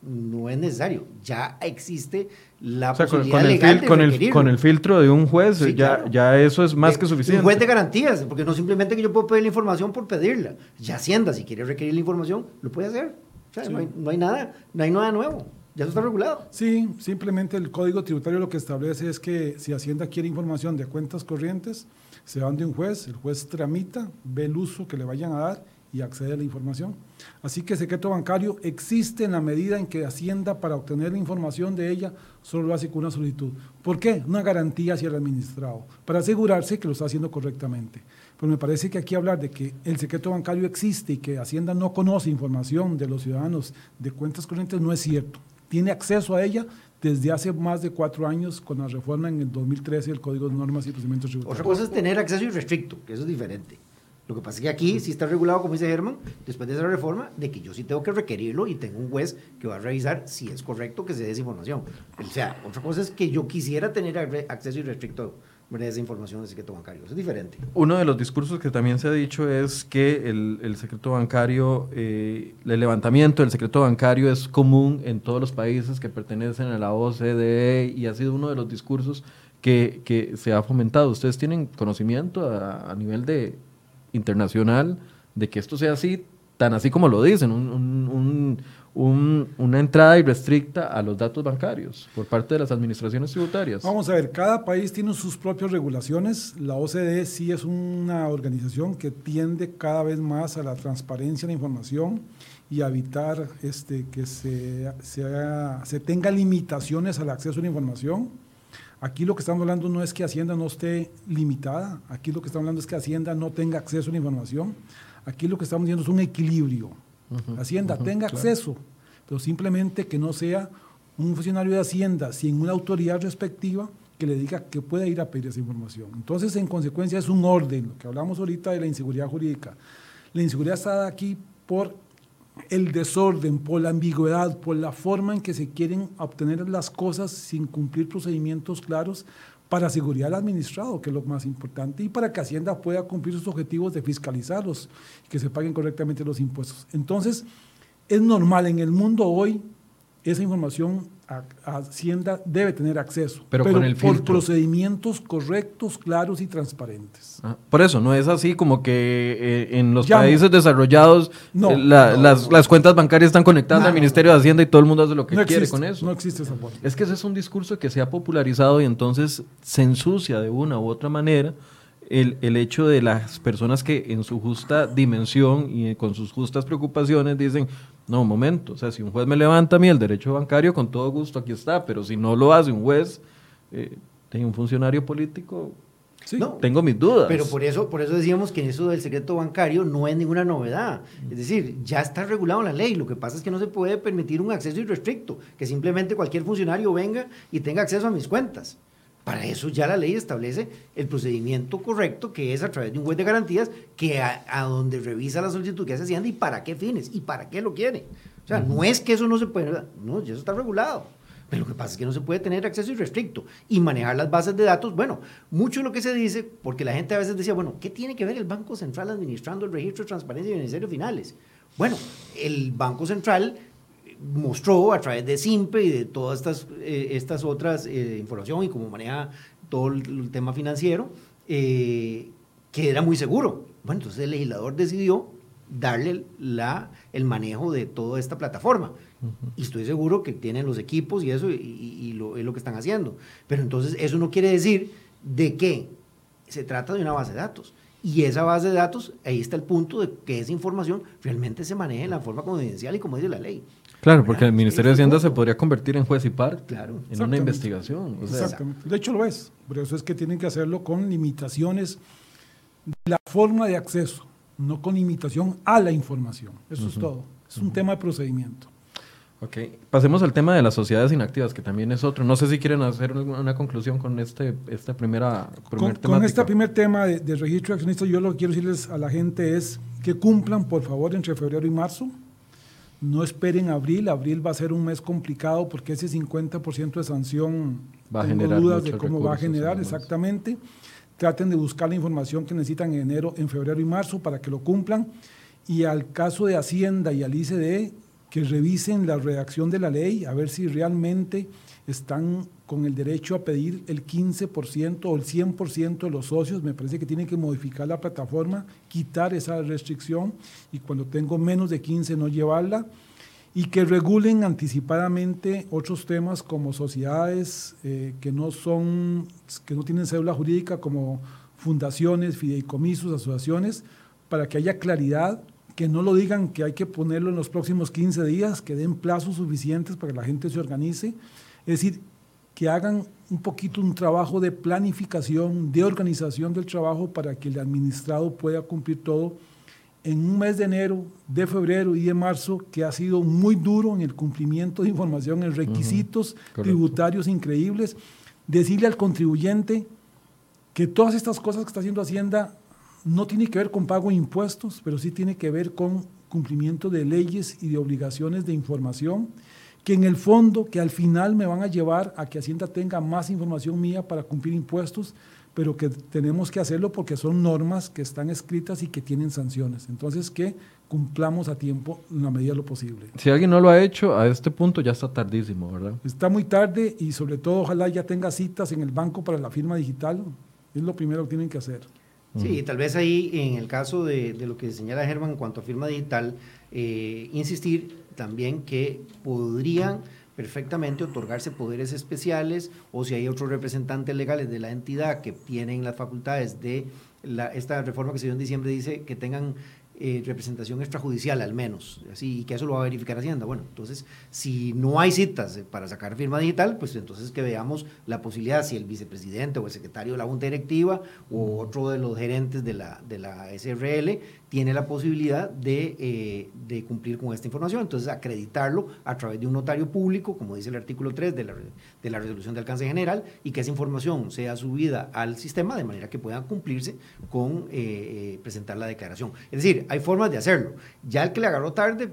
no es necesario. Ya existe la o sea, posibilidad con, con legal el, con, el, con el filtro de un juez, sí, ya, claro. ya eso es más de, que suficiente. Un juez de garantías, porque no simplemente que yo puedo pedir la información por pedirla. Ya Hacienda, si quiere requerir la información, lo puede hacer. O sea, sí. no, hay, no hay nada, no hay nada nuevo. ¿Ya eso está regulado? Sí, simplemente el Código Tributario lo que establece es que si Hacienda quiere información de cuentas corrientes, se van de un juez, el juez tramita, ve el uso que le vayan a dar y accede a la información. Así que secreto bancario existe en la medida en que Hacienda, para obtener la información de ella, solo lo hace con una solicitud. ¿Por qué? Una garantía hacia el administrado, para asegurarse que lo está haciendo correctamente. Pero me parece que aquí hablar de que el secreto bancario existe y que Hacienda no conoce información de los ciudadanos de cuentas corrientes no es cierto tiene acceso a ella desde hace más de cuatro años con la reforma en el 2013 del Código de Normas y Procedimientos Tributarios. Otra cosa es tener acceso irrestricto, que eso es diferente. Lo que pasa es que aquí sí está regulado, como dice Germán, después de esa reforma, de que yo sí tengo que requerirlo y tengo un juez que va a revisar si es correcto que se dé esa información. O sea, otra cosa es que yo quisiera tener acceso irrestricto esa información del secreto bancario. Es diferente. Uno de los discursos que también se ha dicho es que el, secreto bancario, eh, el levantamiento del secreto bancario es común en todos los países que pertenecen a la OCDE y ha sido uno de los discursos que, se ha fomentado. ¿Ustedes tienen conocimiento a, a nivel de internacional de que esto sea así, tan así como lo dicen, un, una entrada irrestricta a los datos bancarios por parte de las administraciones tributarias. Vamos a ver, cada país tiene sus propias regulaciones. La OCDE sí es una organización que tiende cada vez más a la transparencia de la información y a evitar este, que se, se tenga limitaciones al acceso a la información. Aquí lo que estamos hablando no es que Hacienda no esté limitada, aquí lo que estamos hablando es que Hacienda no tenga acceso a la información, aquí lo que estamos diciendo es un equilibrio. Hacienda tenga acceso, pero simplemente que no sea un funcionario de Hacienda sin una autoridad respectiva que le diga que puede ir a pedir esa información. Entonces, en consecuencia, es un orden, lo que hablamos ahorita de la inseguridad jurídica. La inseguridad está aquí por el desorden, por la ambigüedad, por la forma en que se quieren obtener las cosas sin cumplir procedimientos claros para seguridad del administrado, que es lo más importante, y para que Hacienda pueda cumplir sus objetivos de fiscalizarlos, que se paguen correctamente los impuestos. Entonces, es normal en el mundo hoy esa información Hacienda debe tener acceso, pero, por procedimientos correctos, claros y transparentes. Ah, por eso, no es así como que eh, en los países desarrollados eh, las, cuentas bancarias están conectadas al Ministerio de Hacienda y todo el mundo hace lo que quiere con eso. No existe esa forma. Es que ese es un discurso que se ha popularizado y entonces se ensucia de una u otra manera el, el, hecho de las personas que en su justa dimensión y con sus justas preocupaciones dicen, no, un momento, o sea, si un juez me levanta a mí el derecho bancario, con todo gusto aquí está, pero si no lo hace un juez, eh, un funcionario político, sí, tengo mis dudas. Pero por eso, por eso decíamos que eso del secreto bancario no es ninguna novedad. Es decir, ya está regulado en la ley. Lo que pasa es que no se puede permitir un acceso irrestricto, que simplemente cualquier funcionario venga y tenga acceso a mis cuentas. Para eso ya la ley establece el procedimiento correcto, que es a través de un juez de garantías, que a, donde revisa la solicitud que hace Hacienda y para qué fines y para qué lo quiere. O sea, no es que eso no se puede, no, eso está regulado. Pero lo que pasa es que no se puede tener acceso irrestricto y manejar las bases de datos. Bueno, mucho de lo que se dice, porque la gente a veces decía, bueno, ¿qué tiene que ver el Banco Central administrando el registro de transparencia y beneficiarios finales? Bueno, el Banco Central mostró a través de SIMPE y de todas estas, eh, estas otras eh, información y cómo maneja todo el, tema financiero, eh, que era muy seguro. Bueno, entonces el legislador decidió darle la, el manejo de toda esta plataforma. Y estoy seguro que tienen los equipos y eso, y, lo, es lo que están haciendo. Pero entonces eso no quiere decir de que se trata de una base de datos. Y esa base de datos, ahí está el punto de que esa información realmente se maneje en la forma confidencial y como dice la ley. Claro, porque el Ministerio de Hacienda se podría convertir en juez y claro, en una investigación. Exactamente. De hecho lo es. Por eso es que tienen que hacerlo con limitaciones de la forma de acceso, no con limitación a la información. Eso es todo. Es un tema de procedimiento. Ok, pasemos al tema de las sociedades inactivas, que también es otro. No sé si quieren hacer una conclusión con este, esta primera primer con, con este primer tema de, de registro de accionistas, yo lo que quiero decirles a la gente es que cumplan, por favor, entre febrero y marzo no esperen abril, abril va a ser un mes complicado porque ese 50% de sanción va a tengo dudas de cómo va a generar exactamente. Traten de buscar la información que necesitan en enero, en febrero y marzo para que lo cumplan. Y al caso de Hacienda y al ICDE, que revisen la redacción de la ley, a ver si realmente están con el derecho a pedir el 15% o el 100% de los socios. Me parece que tienen que modificar la plataforma, quitar esa restricción y cuando tengo menos de 15 no llevarla. Y que regulen anticipadamente otros temas como sociedades eh, que, no son, que no tienen cédula jurídica, como fundaciones, fideicomisos, asociaciones, para que haya claridad que no lo digan que hay que ponerlo en los próximos 15 días, que den plazos suficientes para que la gente se organice. Es decir, que hagan un poquito un trabajo de planificación, de organización del trabajo para que el administrado pueda cumplir todo en un mes de enero, de febrero y de marzo que ha sido muy duro en el cumplimiento de información, en requisitos tributarios increíbles. Decirle al contribuyente que todas estas cosas que está haciendo Hacienda no tiene que ver con pago de impuestos, pero sí tiene que ver con cumplimiento de leyes y de obligaciones de información, que en el fondo, que al final me van a llevar a que Hacienda tenga más información mía para cumplir impuestos, pero que tenemos que hacerlo porque son normas que están escritas y que tienen sanciones. Entonces, que cumplamos a tiempo en la medida de lo posible. Si alguien no lo ha hecho, a este punto ya está tardísimo, ¿verdad? Está muy tarde y sobre todo ojalá ya tenga citas en el banco para la firma digital. Es lo primero que tienen que hacer. Sí, tal vez ahí en el caso de, lo que señala Germán en cuanto a firma digital, eh, insistir también que podrían perfectamente otorgarse poderes especiales o si hay otros representantes legales de la entidad que tienen las facultades de la, esta reforma que se dio en diciembre dice que tengan eh, representación extrajudicial al menos, así, y que eso lo va a verificar Hacienda. Bueno, entonces, si no hay citas eh, para sacar firma digital, pues entonces que veamos la posibilidad, si el vicepresidente o el secretario de la Junta Directiva o otro de los gerentes de la, de la SRL tiene la posibilidad de, eh, de, cumplir con esta información. Entonces, acreditarlo a través de un notario público, como dice el artículo 3 de la, de la resolución de alcance general, y que esa información sea subida al sistema de manera que puedan cumplirse con eh, eh, presentar la declaración. Es decir, hay formas de hacerlo. Ya el que le agarró tarde,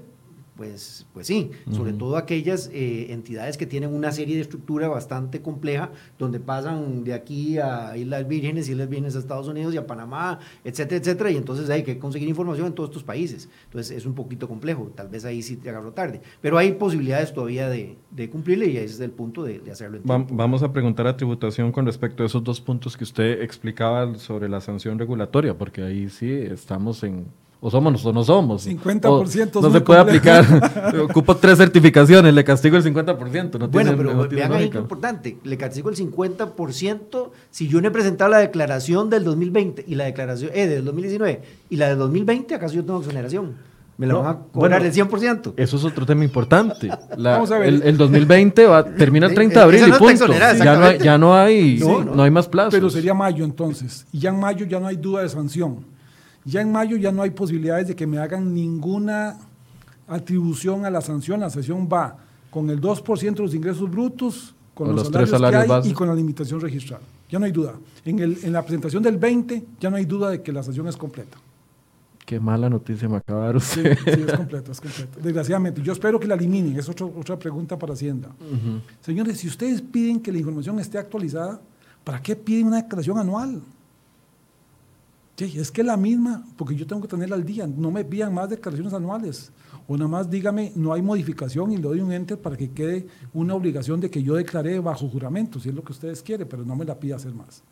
pues, pues sí, sobre todo aquellas eh, entidades que tienen una serie de estructura bastante compleja, donde pasan de aquí a Islas Vírgenes, Islas Vírgenes a Estados Unidos y a Panamá, etcétera, etcétera, y entonces hay que conseguir información en todos estos países. Entonces es un poquito complejo, tal vez ahí sí te agarró tarde, pero hay posibilidades todavía de, de cumplirle y ese es el punto de, de hacerlo. En Vamos a preguntar a tributación con respecto a esos dos puntos que usted explicaba sobre la sanción regulatoria, porque ahí sí estamos en o somos o no somos. 50% No se puede aplicar. Ocupo tres certificaciones, le castigo el 50%. No bueno, pero vean ahí importante. Le castigo el 50% si yo no he presentado la declaración del 2020 y la declaración eh, del 2019 y la del 2020, ¿acaso yo tengo exoneración? Me la van a cobrar el 100%. Eso es otro tema importante. Vamos a ver. El, 2020 va, termina el 30 de abril y punto. Ya no hay, ya no hay, no hay más plazos. Pero sería mayo entonces. Y ya en mayo ya no hay duda de sanción. Ya en mayo ya no hay posibilidades de que me hagan ninguna atribución a la sanción. La sanción va con el 2% de los ingresos brutos, con, los, salarios, que hay y con la limitación registral. Ya no hay duda. En, el, en la presentación del 20 ya no hay duda de que la sanción es completa. Qué mala noticia me acaba de dar usted. Sí, es completa, es completa. Desgraciadamente. Yo espero que la eliminen. Es otra pregunta para Hacienda. Señores, si ustedes piden que la información esté actualizada, ¿para qué piden una declaración anual? Sí, es que la misma, porque yo tengo que tenerla al día, no me pidan más declaraciones anuales. O nada más dígame, no hay modificación y le doy un enter para que quede una obligación de que yo declaré bajo juramento, si es lo que ustedes quieren, pero no me la pida hacer más.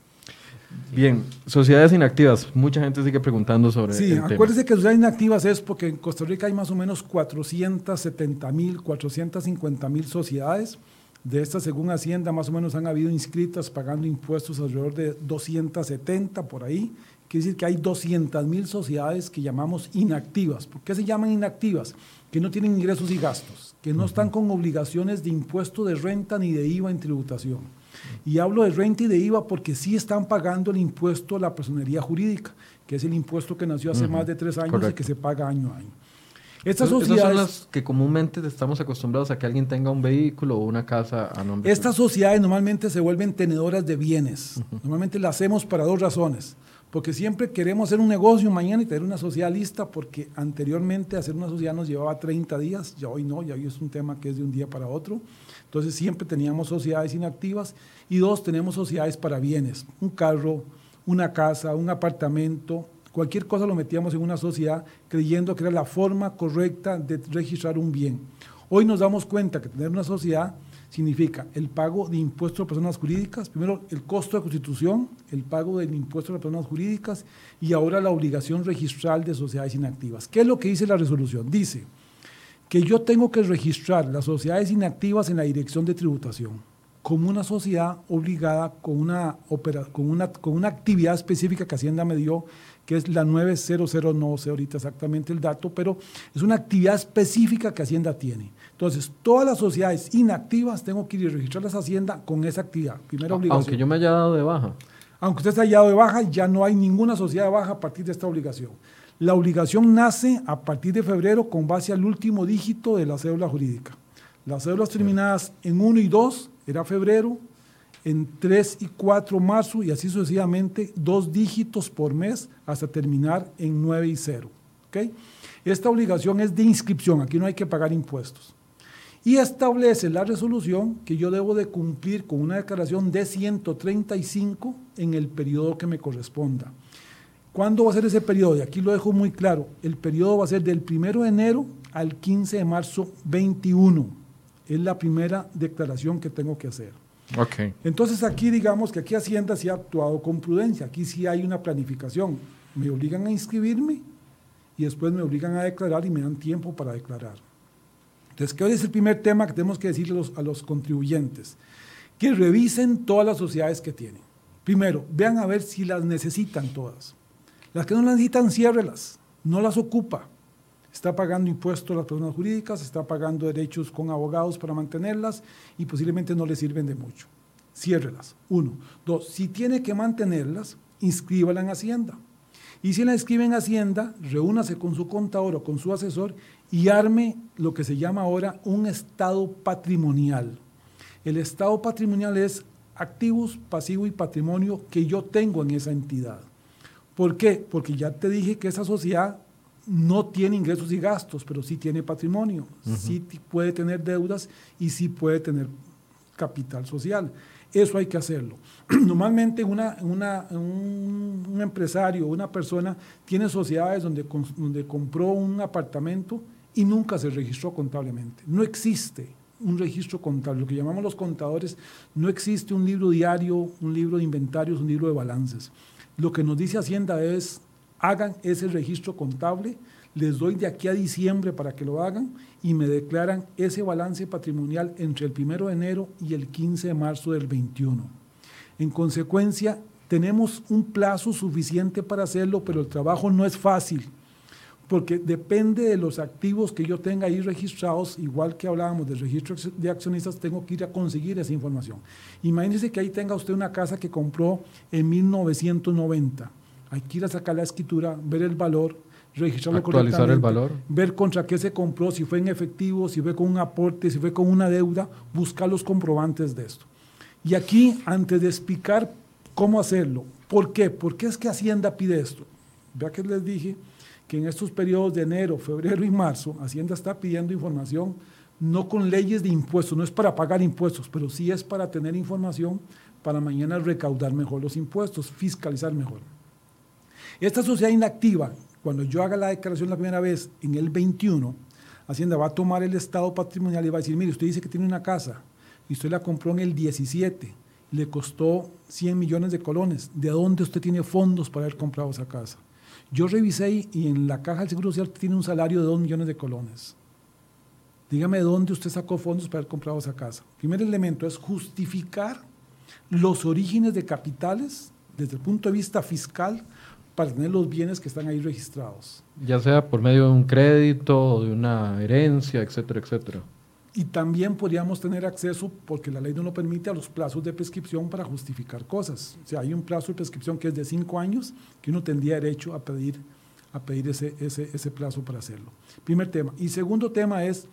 Bien, sociedades inactivas. Mucha gente sigue preguntando sobre Sí, acuérdense que sociedades inactivas es porque en Costa Rica hay más o menos 470 mil, 450 mil sociedades. De estas, según Hacienda, más o menos han habido inscritas pagando impuestos alrededor de 270 por ahí. Quiere decir que hay 200 mil sociedades que llamamos inactivas. ¿Por qué se llaman inactivas? Que no tienen ingresos y gastos, que no están con obligaciones de impuesto de renta ni de IVA en tributación. Y hablo de renta y de IVA porque sí están pagando el impuesto a la personería jurídica, que es el impuesto que nació hace más de tres años y que se paga año a año. Estas sociedades, son las que comúnmente estamos acostumbrados a que alguien tenga un vehículo o una casa a nombre. Estas sociedades normalmente se vuelven tenedoras de bienes. Normalmente las hacemos para dos razones porque siempre queremos hacer un negocio mañana y tener una sociedad lista, porque anteriormente hacer una sociedad nos llevaba 30 días, ya hoy no, ya hoy es un tema que es de un día para otro. Entonces siempre teníamos sociedades inactivas y dos, tenemos sociedades para bienes, un carro, una casa, un apartamento, cualquier cosa lo metíamos en una sociedad creyendo que era la forma correcta de registrar un bien. Hoy nos damos cuenta que tener una sociedad significa el pago de impuestos a personas jurídicas, primero el costo de constitución, el pago del impuesto a personas jurídicas y ahora la obligación registral de sociedades inactivas. ¿Qué es lo que dice la resolución? Dice que yo tengo que registrar las sociedades inactivas en la dirección de tributación como una sociedad obligada con una, con una, con una actividad específica que Hacienda me dio que es la 900, no sé ahorita exactamente el dato, pero es una actividad específica que Hacienda tiene. Entonces, todas las sociedades inactivas tengo que ir a registrarlas a Hacienda con esa actividad. Primera obligación. Aunque yo me haya dado de baja. Aunque usted se haya dado de baja, ya no hay ninguna sociedad de baja a partir de esta obligación. La obligación nace a partir de febrero con base al último dígito de la cédula jurídica. Las cédulas terminadas en 1 y 2 era febrero, en 3 y 4 marzo y así sucesivamente, dos dígitos por mes hasta terminar en 9 y 0. ¿okay? Esta obligación es de inscripción, aquí no hay que pagar impuestos. Y establece la resolución que yo debo de cumplir con una declaración de 135 en el periodo que me corresponda. ¿Cuándo va a ser ese periodo? Y aquí lo dejo muy claro. El periodo va a ser del 1 de enero al 15 de marzo 21. Es la primera declaración que tengo que hacer. Okay. Entonces aquí digamos que aquí Hacienda sí ha actuado con prudencia, aquí sí hay una planificación. Me obligan a inscribirme y después me obligan a declarar y me dan tiempo para declarar. Entonces, ¿qué es el primer tema que tenemos que decirle a los, a los contribuyentes? Que revisen todas las sociedades que tienen. Primero, vean a ver si las necesitan todas. Las que no las necesitan, ciérrelas, no las ocupa. Está pagando impuestos a las personas jurídicas, está pagando derechos con abogados para mantenerlas y posiblemente no le sirven de mucho. Ciérrelas, uno. Dos, si tiene que mantenerlas, inscríbala en Hacienda. Y si la inscribe en Hacienda, reúnase con su contador o con su asesor y arme lo que se llama ahora un estado patrimonial. El estado patrimonial es activos, pasivo y patrimonio que yo tengo en esa entidad. ¿Por qué? Porque ya te dije que esa sociedad no tiene ingresos y gastos, pero sí tiene patrimonio, sí puede tener deudas y sí puede tener capital social. Eso hay que hacerlo. Normalmente un, empresario, una persona tiene sociedades donde, donde compró un apartamento y nunca se registró contablemente. No existe un registro contable, lo que llamamos los contadores, no existe un libro diario, un libro de inventarios, un libro de balances. Lo que nos dice Hacienda es, hagan ese registro contable, les doy de aquí a diciembre para que lo hagan y me declaran ese balance patrimonial entre el 1 de enero y el 15 de marzo del 21. En consecuencia, tenemos un plazo suficiente para hacerlo, pero el trabajo no es fácil, porque depende de los activos que yo tenga ahí registrados, igual que hablábamos del registro de accionistas, tengo que ir a conseguir esa información. Imagínese que ahí tenga usted una casa que compró en 1990. Hay que ir a sacar la escritura, ver el valor, registrarlo Actualizar el valor. ver contra qué se compró, si fue en efectivo, si fue con un aporte, si fue con una deuda, buscar los comprobantes de esto. Y aquí, antes de explicar cómo hacerlo, ¿por qué? ¿Por qué es que Hacienda pide esto? Vea que les dije que en estos periodos de enero, febrero y marzo, Hacienda está pidiendo información no con leyes de impuestos, no es para pagar impuestos, pero sí es para tener información para mañana recaudar mejor los impuestos, fiscalizar mejor. Esta sociedad inactiva cuando yo haga la declaración la primera vez en el 21, Hacienda va a tomar el estado patrimonial y va a decir, mire, usted dice que tiene una casa y usted la compró en el 17, le costó 100 millones de colones. ¿De dónde usted tiene fondos para haber comprado esa casa? Yo revisé y en la caja del Seguro Social tiene un salario de 2 millones de colones. Dígame de dónde usted sacó fondos para haber comprado esa casa. Primer elemento es justificar los orígenes de capitales desde el punto de vista fiscal para tener los bienes que están ahí registrados. Ya sea por medio de un crédito de una herencia, etcétera, etcétera. Y también podríamos tener acceso, porque la ley no lo permite, a los plazos de prescripción para justificar cosas. O sea, hay un plazo de prescripción que es de cinco años, que uno tendría derecho a pedir, a pedir ese, ese, ese plazo para hacerlo. Primer tema. Y segundo tema es,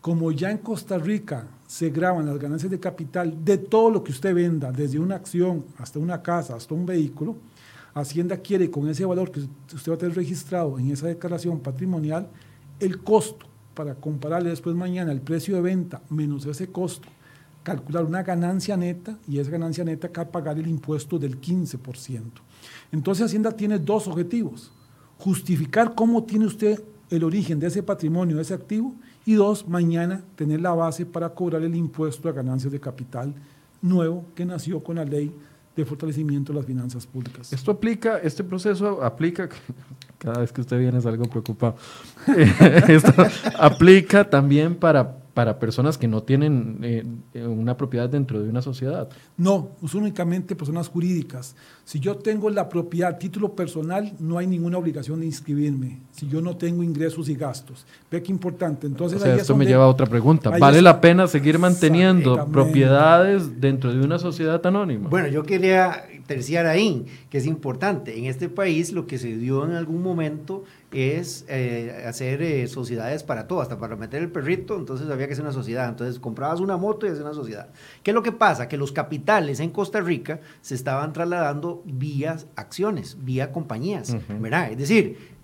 como ya en Costa Rica se graban las ganancias de capital de todo lo que usted venda, desde una acción hasta una casa, hasta un vehículo, Hacienda quiere con ese valor que usted va a tener registrado en esa declaración patrimonial, el costo para compararle después mañana el precio de venta menos ese costo, calcular una ganancia neta y esa ganancia neta acá pagar el impuesto del 15%. Entonces Hacienda tiene dos objetivos, justificar cómo tiene usted el origen de ese patrimonio, de ese activo, y dos, mañana tener la base para cobrar el impuesto a ganancias de capital nuevo que nació con la ley de fortalecimiento de las finanzas públicas. Esto aplica, este proceso aplica, cada vez que usted viene es algo preocupado, esto aplica también para para personas que no tienen eh, una propiedad dentro de una sociedad. No, es únicamente personas jurídicas. Si yo tengo la propiedad, título personal, no hay ninguna obligación de inscribirme. Si yo no tengo ingresos y gastos. Ve qué importante. Entonces, o sea, esto me lleva a otra pregunta. ¿Vale la pena seguir manteniendo propiedades dentro de una sociedad anónima? Bueno, yo quería terciar ahí, que es importante. En este país lo que se dio en algún momento es eh, hacer eh, sociedades para todo, hasta para meter el perrito, entonces había que hacer una sociedad. Entonces comprabas una moto y hacías una sociedad. ¿Qué es lo que pasa? Que los capitales en Costa Rica se estaban trasladando vía acciones, vía compañías, ¿verdad? Es decir,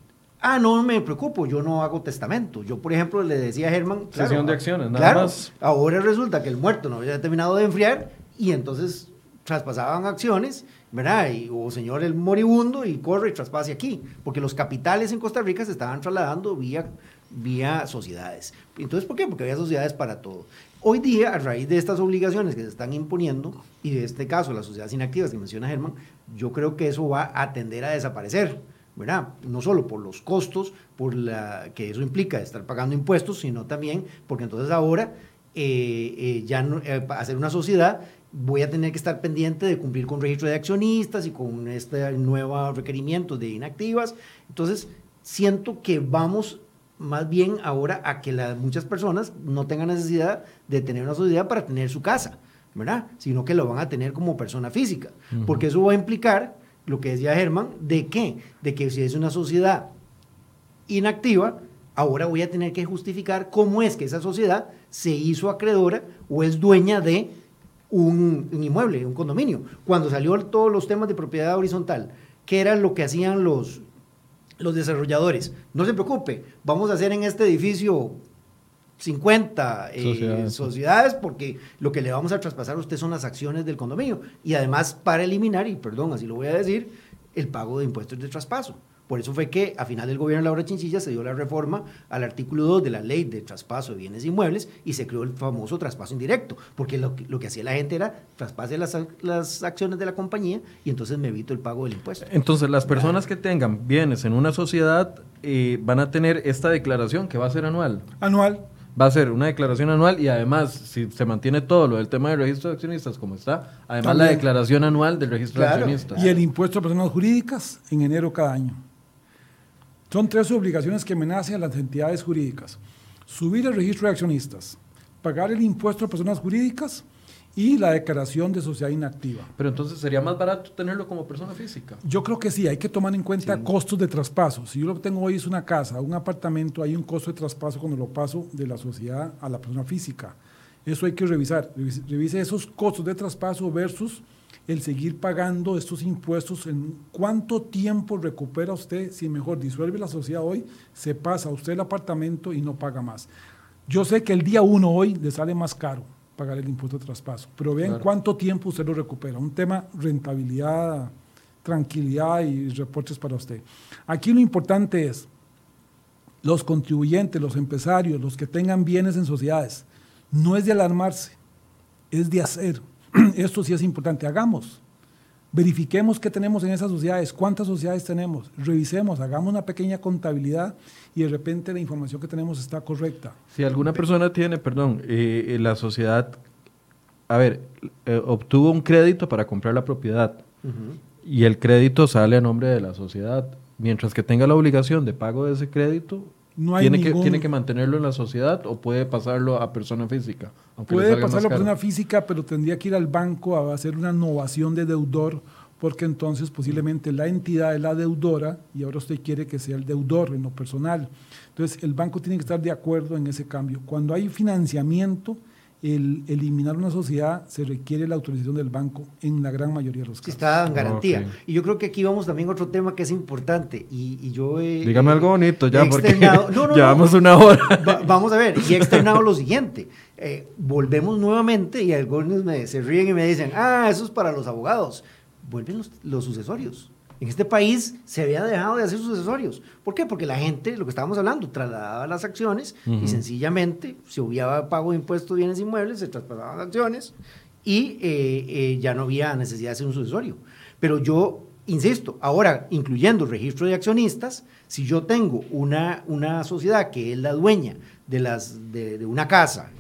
Ah, no me preocupo, yo no hago testamento. Yo, por ejemplo, le decía a Germán. Claro, de acciones, nada más. Ahora resulta que el muerto no había terminado de enfriar y entonces traspasaban acciones, ¿verdad? Y, o señor el moribundo y corre y traspase aquí, porque los capitales en Costa Rica se estaban trasladando vía, vía sociedades. Entonces, ¿por qué? Porque había sociedades para todo. Hoy día, a raíz de estas obligaciones que se están imponiendo, y de este caso, las sociedades inactivas que menciona Germán, yo creo que eso va a tender a desaparecer ¿verdad? No solo por los costos, por la que eso implica estar pagando impuestos, sino también porque entonces ahora eh, eh, ya no, eh, hacer una sociedad voy a tener que estar pendiente de cumplir con registro de accionistas y con este nuevo requerimiento de inactivas. Entonces, siento que vamos más bien ahora a que muchas personas no tengan necesidad de tener una sociedad para tener su casa, ¿verdad? Sino que lo van a tener como persona física, porque eso va a implicar lo que decía Germán, ¿de qué? De que si es una sociedad inactiva, ahora voy a tener que justificar cómo es que esa sociedad se hizo acreedora o es dueña de un, inmueble, un condominio. Cuando salió todos los temas de propiedad horizontal, ¿qué era lo que hacían los, los desarrolladores? No se preocupe, vamos a hacer en este edificio 50 eh, sociedades. porque lo que le vamos a traspasar a usted son las acciones del condominio. Y además para eliminar, y perdón, así lo voy a decir, el pago de impuestos de traspaso. Por eso fue que a final del gobierno de Laura Chinchilla se dio la reforma al artículo 2 de la ley de traspaso de bienes inmuebles y se creó el famoso traspaso indirecto, porque lo que, lo que hacía la gente era traspase las, las, acciones de la compañía y entonces me evito el pago del impuesto. Entonces las personas que tengan bienes en una sociedad eh, van a tener esta declaración que va a ser anual. Anual va a ser una declaración anual y además, si se mantiene todo lo del tema del registro de accionistas como está, además la declaración anual del registro de accionistas. Y el impuesto a personas jurídicas en enero cada año. Son tres obligaciones que amenazan a las entidades jurídicas. Subir el registro de accionistas, pagar el impuesto a personas jurídicas y la declaración de sociedad inactiva. Pero entonces sería más barato tenerlo como persona física. Yo creo que sí, hay que tomar en cuenta costos de traspaso. Si yo lo tengo hoy es una casa, un apartamento, hay un costo de traspaso cuando lo paso de la sociedad a la persona física. Eso hay que revisar. Revise esos costos de traspaso versus el seguir pagando estos impuestos, en cuánto tiempo recupera usted, si mejor disuelve la sociedad hoy, se pasa a usted el apartamento y no paga más. Yo sé que el día uno hoy le sale más caro, pagar el impuesto de traspaso. Pero vean cuánto tiempo usted lo recupera. Un tema rentabilidad, tranquilidad y reportes para usted. Aquí lo importante es los contribuyentes, los empresarios, los que tengan bienes en sociedades. No es de alarmarse, es de hacer. Esto sí es importante. Hagamos. Verifiquemos qué tenemos en esas sociedades, cuántas sociedades tenemos, revisemos, hagamos una pequeña contabilidad y de repente la información que tenemos está correcta. Si alguna persona tiene, perdón, eh, la sociedad, a ver, eh, obtuvo un crédito para comprar la propiedad y el crédito sale a nombre de la sociedad, mientras que tenga la obligación de pago de ese crédito, ¿Tiene, que, ¿Tiene que mantenerlo en la sociedad o puede pasarlo a persona física? Puede pasarlo a persona física, pero tendría que ir al banco a hacer una innovación de deudor, porque entonces posiblemente la entidad es la deudora y ahora usted quiere que sea el deudor en lo personal. Entonces el banco tiene que estar de acuerdo en ese cambio. Cuando hay financiamiento, el eliminar una sociedad se requiere la autorización del banco en la gran mayoría de los casos. está en garantía. Y yo creo que aquí vamos también a otro tema que es importante. Y, yo Dígame algo bonito ya, porque llevamos una hora. vamos a ver, y he externado lo siguiente. Eh, volvemos nuevamente y algunos me, se ríen y me dicen, ah, eso es para los abogados. Vuelven los, los sucesorios. En este país se había dejado de hacer sucesorios. ¿Por qué? Porque la gente, lo que estábamos hablando, trasladaba las acciones y sencillamente se hubiera pago de impuestos de bienes inmuebles, se trasladaban acciones y eh, eh, ya no había necesidad de hacer un sucesorio. Pero yo insisto, ahora incluyendo el registro de accionistas, si yo tengo una, una sociedad que es la dueña de, las, de, una casa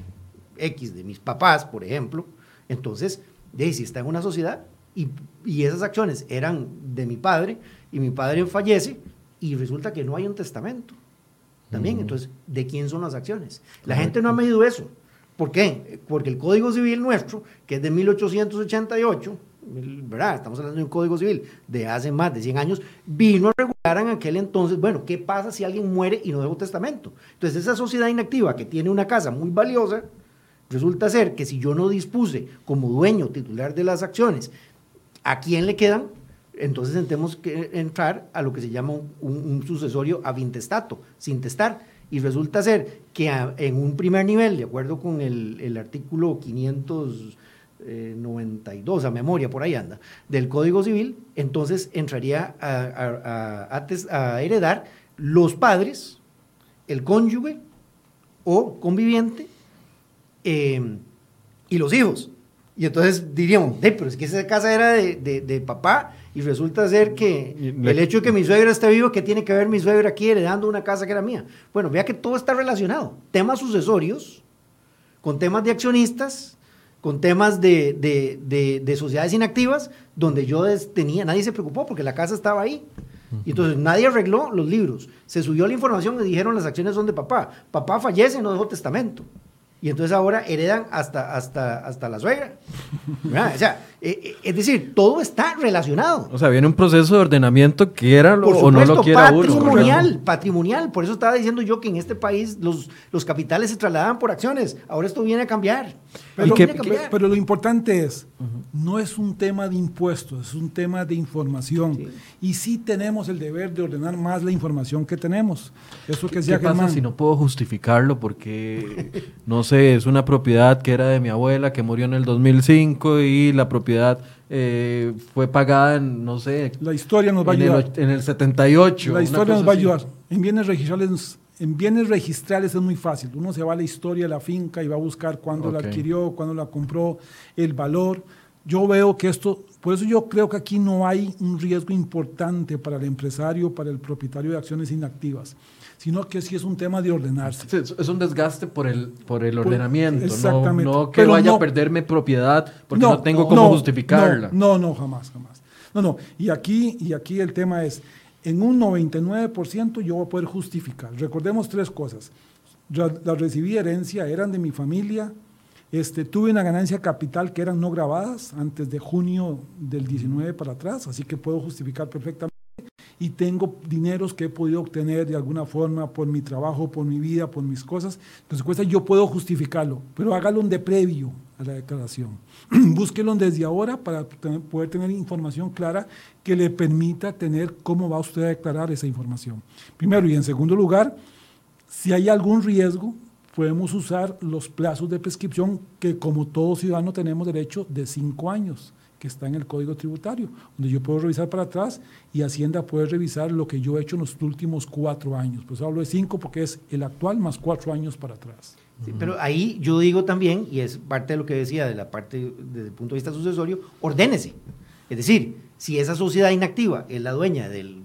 X de mis papás, por ejemplo, entonces, de, si está en una sociedad, y, esas acciones eran de mi padre y mi padre fallece y resulta que no hay un testamento. También, entonces, ¿de quién son las acciones? La gente no ha medido eso. ¿Por qué? Porque el Código Civil nuestro, que es de 1888, ¿verdad? Estamos hablando de un código civil de hace más de 100 años, vino a regular en aquel entonces, bueno, ¿qué pasa si alguien muere y no dejó testamento? Entonces, esa sociedad inactiva que tiene una casa muy valiosa, resulta ser que si yo no dispuse como dueño titular de las acciones, ¿a quién le quedan? Entonces tenemos que entrar a lo que se llama un, sucesorio ab intestato, sin testar. Y resulta ser que en un primer nivel, de acuerdo con el, artículo 500 92 a memoria, por ahí anda, del Código Civil, entonces entraría a, heredar los padres, el cónyuge o conviviente eh, y los hijos. Y entonces diríamos, pero es que esa casa era de, papá y resulta ser que el hecho de que mi suegra esté vivo, ¿qué tiene que ver mi suegra aquí heredando una casa que era mía? Bueno, vea que todo está relacionado. Temas sucesorios con temas de accionistas con temas de, sociedades inactivas, donde yo tenía, nadie se preocupó porque la casa estaba ahí. Y entonces nadie arregló los libros. Se subió la información y dijeron las acciones son de papá. Papá fallece y no dejó testamento y entonces ahora heredan hasta, hasta, hasta la suegra. O sea, eh, eh, es decir, todo está relacionado. O sea, viene un proceso de ordenamiento que era lo, o no lo quiera patrimonial, patrimonial. Por eso estaba diciendo yo que en este país los, los capitales se trasladaban por acciones. Ahora esto viene a cambiar. Pero, pero lo importante es, no es un tema de impuestos, es un tema de información. Y sí tenemos el deber de ordenar más la información que tenemos. Eso que ¿Qué pasa si no puedo justificarlo porque, no sé, es una propiedad que era de mi abuela que murió en el 2005 y la propiedad eh, fue pagada en, no sé... La historia nos va a ayudar. en el 78. La historia nos va a ayudar. En bienes registrales en bienes registrales es muy fácil. Uno se va a la historia de la finca y va a buscar cuándo la adquirió, cuándo la compró, el valor yo veo que esto, por eso yo creo que aquí no hay un riesgo importante para el empresario, para el propietario de acciones inactivas, sino que sí es un tema de ordenarse. es un desgaste por el, por el ordenamiento, exactamente. No, que vaya a perderme propiedad porque no, tengo cómo justificarla. No, no, jamás, jamás. No, no, y aquí, y aquí el tema es, en un 99% yo voy a poder justificar. Recordemos tres cosas. La, la recibí herencia, eran de mi familia, este, tuve una ganancia capital que eran no grabadas antes de junio del 19 para atrás, así que puedo justificar perfectamente. Y tengo dineros que he podido obtener de alguna forma por mi trabajo, por mi vida, por mis cosas. Entonces, yo puedo justificarlo, pero hágalo de previo a la declaración. Búsquelo desde ahora para poder tener información clara que le permita tener cómo va usted a declarar esa información. Primero y en segundo lugar, si hay algún riesgo, podemos usar los plazos de prescripción que como todo ciudadano tenemos derecho de cinco años, que está en el Código Tributario, donde yo puedo revisar para atrás y Hacienda puede revisar lo que yo he hecho en los últimos cuatro años. Pues hablo de cinco porque es el actual más cuatro años para atrás. pero ahí yo digo también, y es parte de lo que decía de la parte desde el punto de vista sucesorio, ordénese. Es decir, si esa sociedad inactiva es la dueña del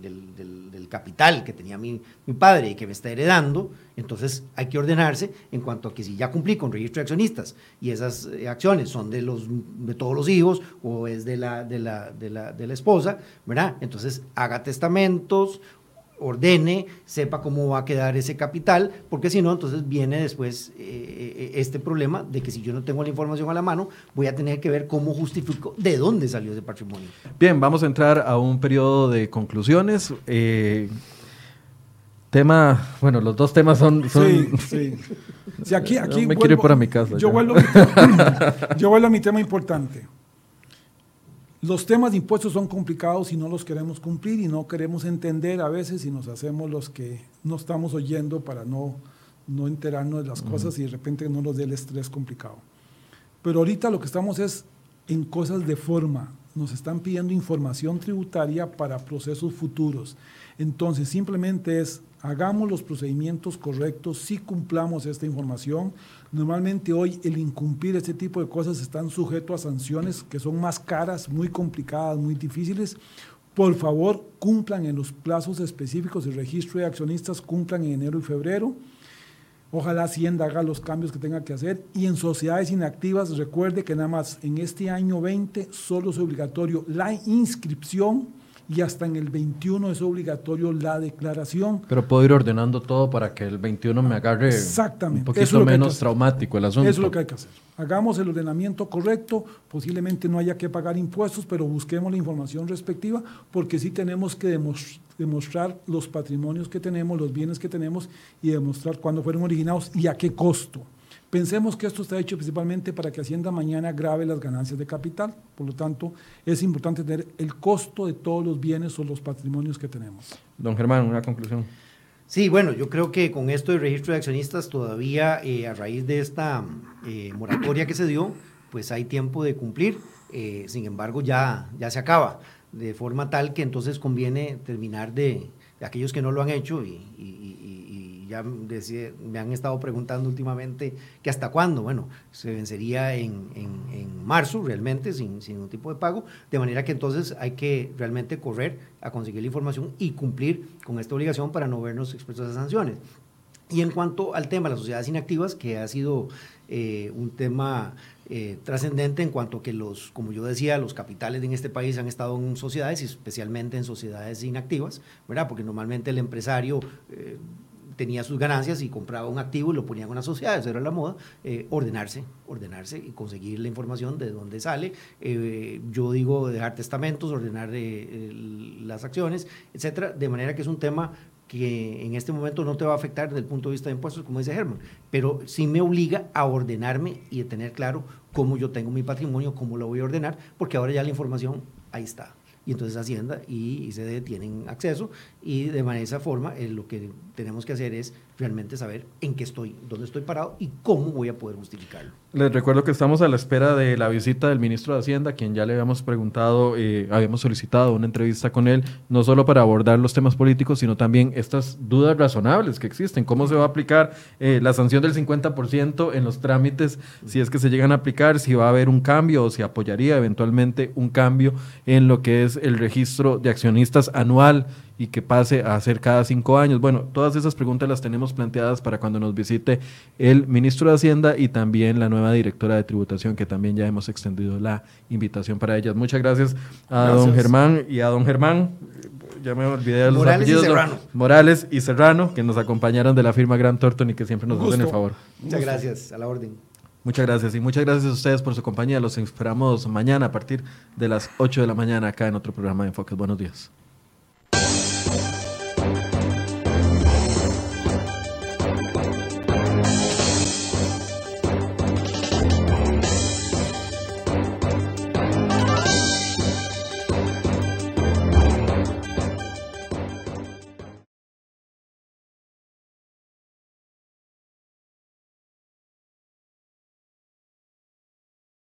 capital que tenía mi, padre y que me está heredando, entonces hay que ordenarse en cuanto a que si ya cumplí con registro de accionistas y esas eh, acciones son de, los, de todos los hijos o es de la, de la, de la, de la esposa, ¿verdad? Entonces haga testamentos ordene, sepa cómo va a quedar ese capital, porque si no, entonces viene después eh, eh, este problema de que si yo no tengo la información a la mano, voy a tener que ver cómo justifico de dónde salió ese patrimonio. Bien, vamos a entrar a un periodo de conclusiones. Eh, tema, bueno, los dos temas son... Sí, sí. aquí, aquí me quiero ir para mi casa. Yo vuelvo, yo vuelvo a mi tema importante. Los temas de impuestos son complicados y no los queremos cumplir y no queremos entender a veces y nos hacemos los que no estamos oyendo para no, no enterarnos de las cosas y de repente no nos dé el estrés complicado. Pero ahorita lo que estamos es en cosas de forma. Nos están pidiendo información tributaria para procesos futuros. Entonces, simplemente es hagamos los procedimientos correctos, si cumplamos esta información. Normalmente hoy el incumplir este tipo de cosas están sujetos a sanciones que son más caras, muy complicadas, muy difíciles. Por favor, cumplan en los plazos específicos de registro de accionistas, cumplan en enero y febrero. Ojalá Hacienda haga los cambios que tenga que hacer. Y en sociedades inactivas, recuerde que nada más en este año 20 solo es obligatorio la inscripción y hasta en el 21 es obligatorio la declaración. Pero puedo ir ordenando todo para que el 21 me agarre Exactamente. un poquito menos traumático el asunto. Eso es lo que hay que hacer. Hagamos el ordenamiento correcto, posiblemente no haya que pagar impuestos, pero busquemos la información respectiva, porque sí tenemos que demostrar los patrimonios que tenemos, los bienes que tenemos y demostrar cuándo fueron originados y a qué costo. Pensemos que esto está hecho principalmente para que Hacienda mañana grave las ganancias de capital, por lo tanto es importante tener el costo de todos los bienes o los patrimonios que tenemos. Don Germán, una conclusión. Sí, bueno, yo creo que con esto del registro de accionistas todavía eh, a raíz de esta eh, moratoria que se dio, pues hay tiempo de cumplir, eh, sin embargo ya, ya se acaba, de forma tal que entonces conviene terminar de, aquellos que no lo han hecho y ya me han estado preguntando últimamente que hasta cuándo. Bueno, se vencería en, en, marzo realmente sin, sin, ningún tipo de pago, de manera que entonces hay que realmente correr a conseguir la información y cumplir con esta obligación para no vernos expuestos a sanciones. Y en cuanto al tema de las sociedades inactivas, que ha sido eh, un tema eh, trascendente en cuanto que los, como yo decía, los capitales en este país han estado en sociedades, y especialmente en sociedades inactivas, ¿verdad? Porque normalmente el empresario eh, tenía sus ganancias y compraba un activo y lo ponía en una sociedad, eso era la moda, eh, ordenarse, ordenarse y conseguir la información de dónde sale. Eh, yo digo dejar testamentos, ordenar eh, las acciones, etcétera, de manera que es un tema que en este momento no te va a afectar desde el punto de vista de impuestos, como dice Germán, pero sí me obliga a ordenarme y a tener claro cómo yo tengo mi patrimonio, cómo lo voy a ordenar, porque ahora ya la información ahí está y entonces Hacienda y ICD tienen acceso y de manera esa forma eh, lo que tenemos que hacer es realmente saber en qué estoy, dónde estoy parado y cómo voy a poder justificarlo. Les recuerdo que estamos a la espera de la visita del ministro de Hacienda, quien ya le habíamos preguntado, eh, habíamos solicitado una entrevista con él, no solo para abordar los temas políticos, sino también estas dudas razonables que existen, cómo se va a aplicar eh, la sanción del 50% en los trámites, si es que se llegan a aplicar, si va a haber un cambio o si apoyaría eventualmente un cambio en lo que es el registro de accionistas anual y que pase a ser cada cinco años. Bueno, todas esas preguntas las tenemos planteadas para cuando nos visite el ministro de Hacienda y también la nueva directora de tributación, que también ya hemos extendido la invitación para ellas. Muchas gracias a don Germán y a don Germán. Ya me olvidé de los Morales Y Serrano. Morales y Serrano, que nos acompañaron de la firma Gran Torton y que siempre nos hacen el favor. Muchas gracias, a la orden. Muchas gracias y muchas gracias a ustedes por su compañía. Los esperamos mañana a partir de las 8 de la mañana acá en otro programa de Enfoques. Buenos días.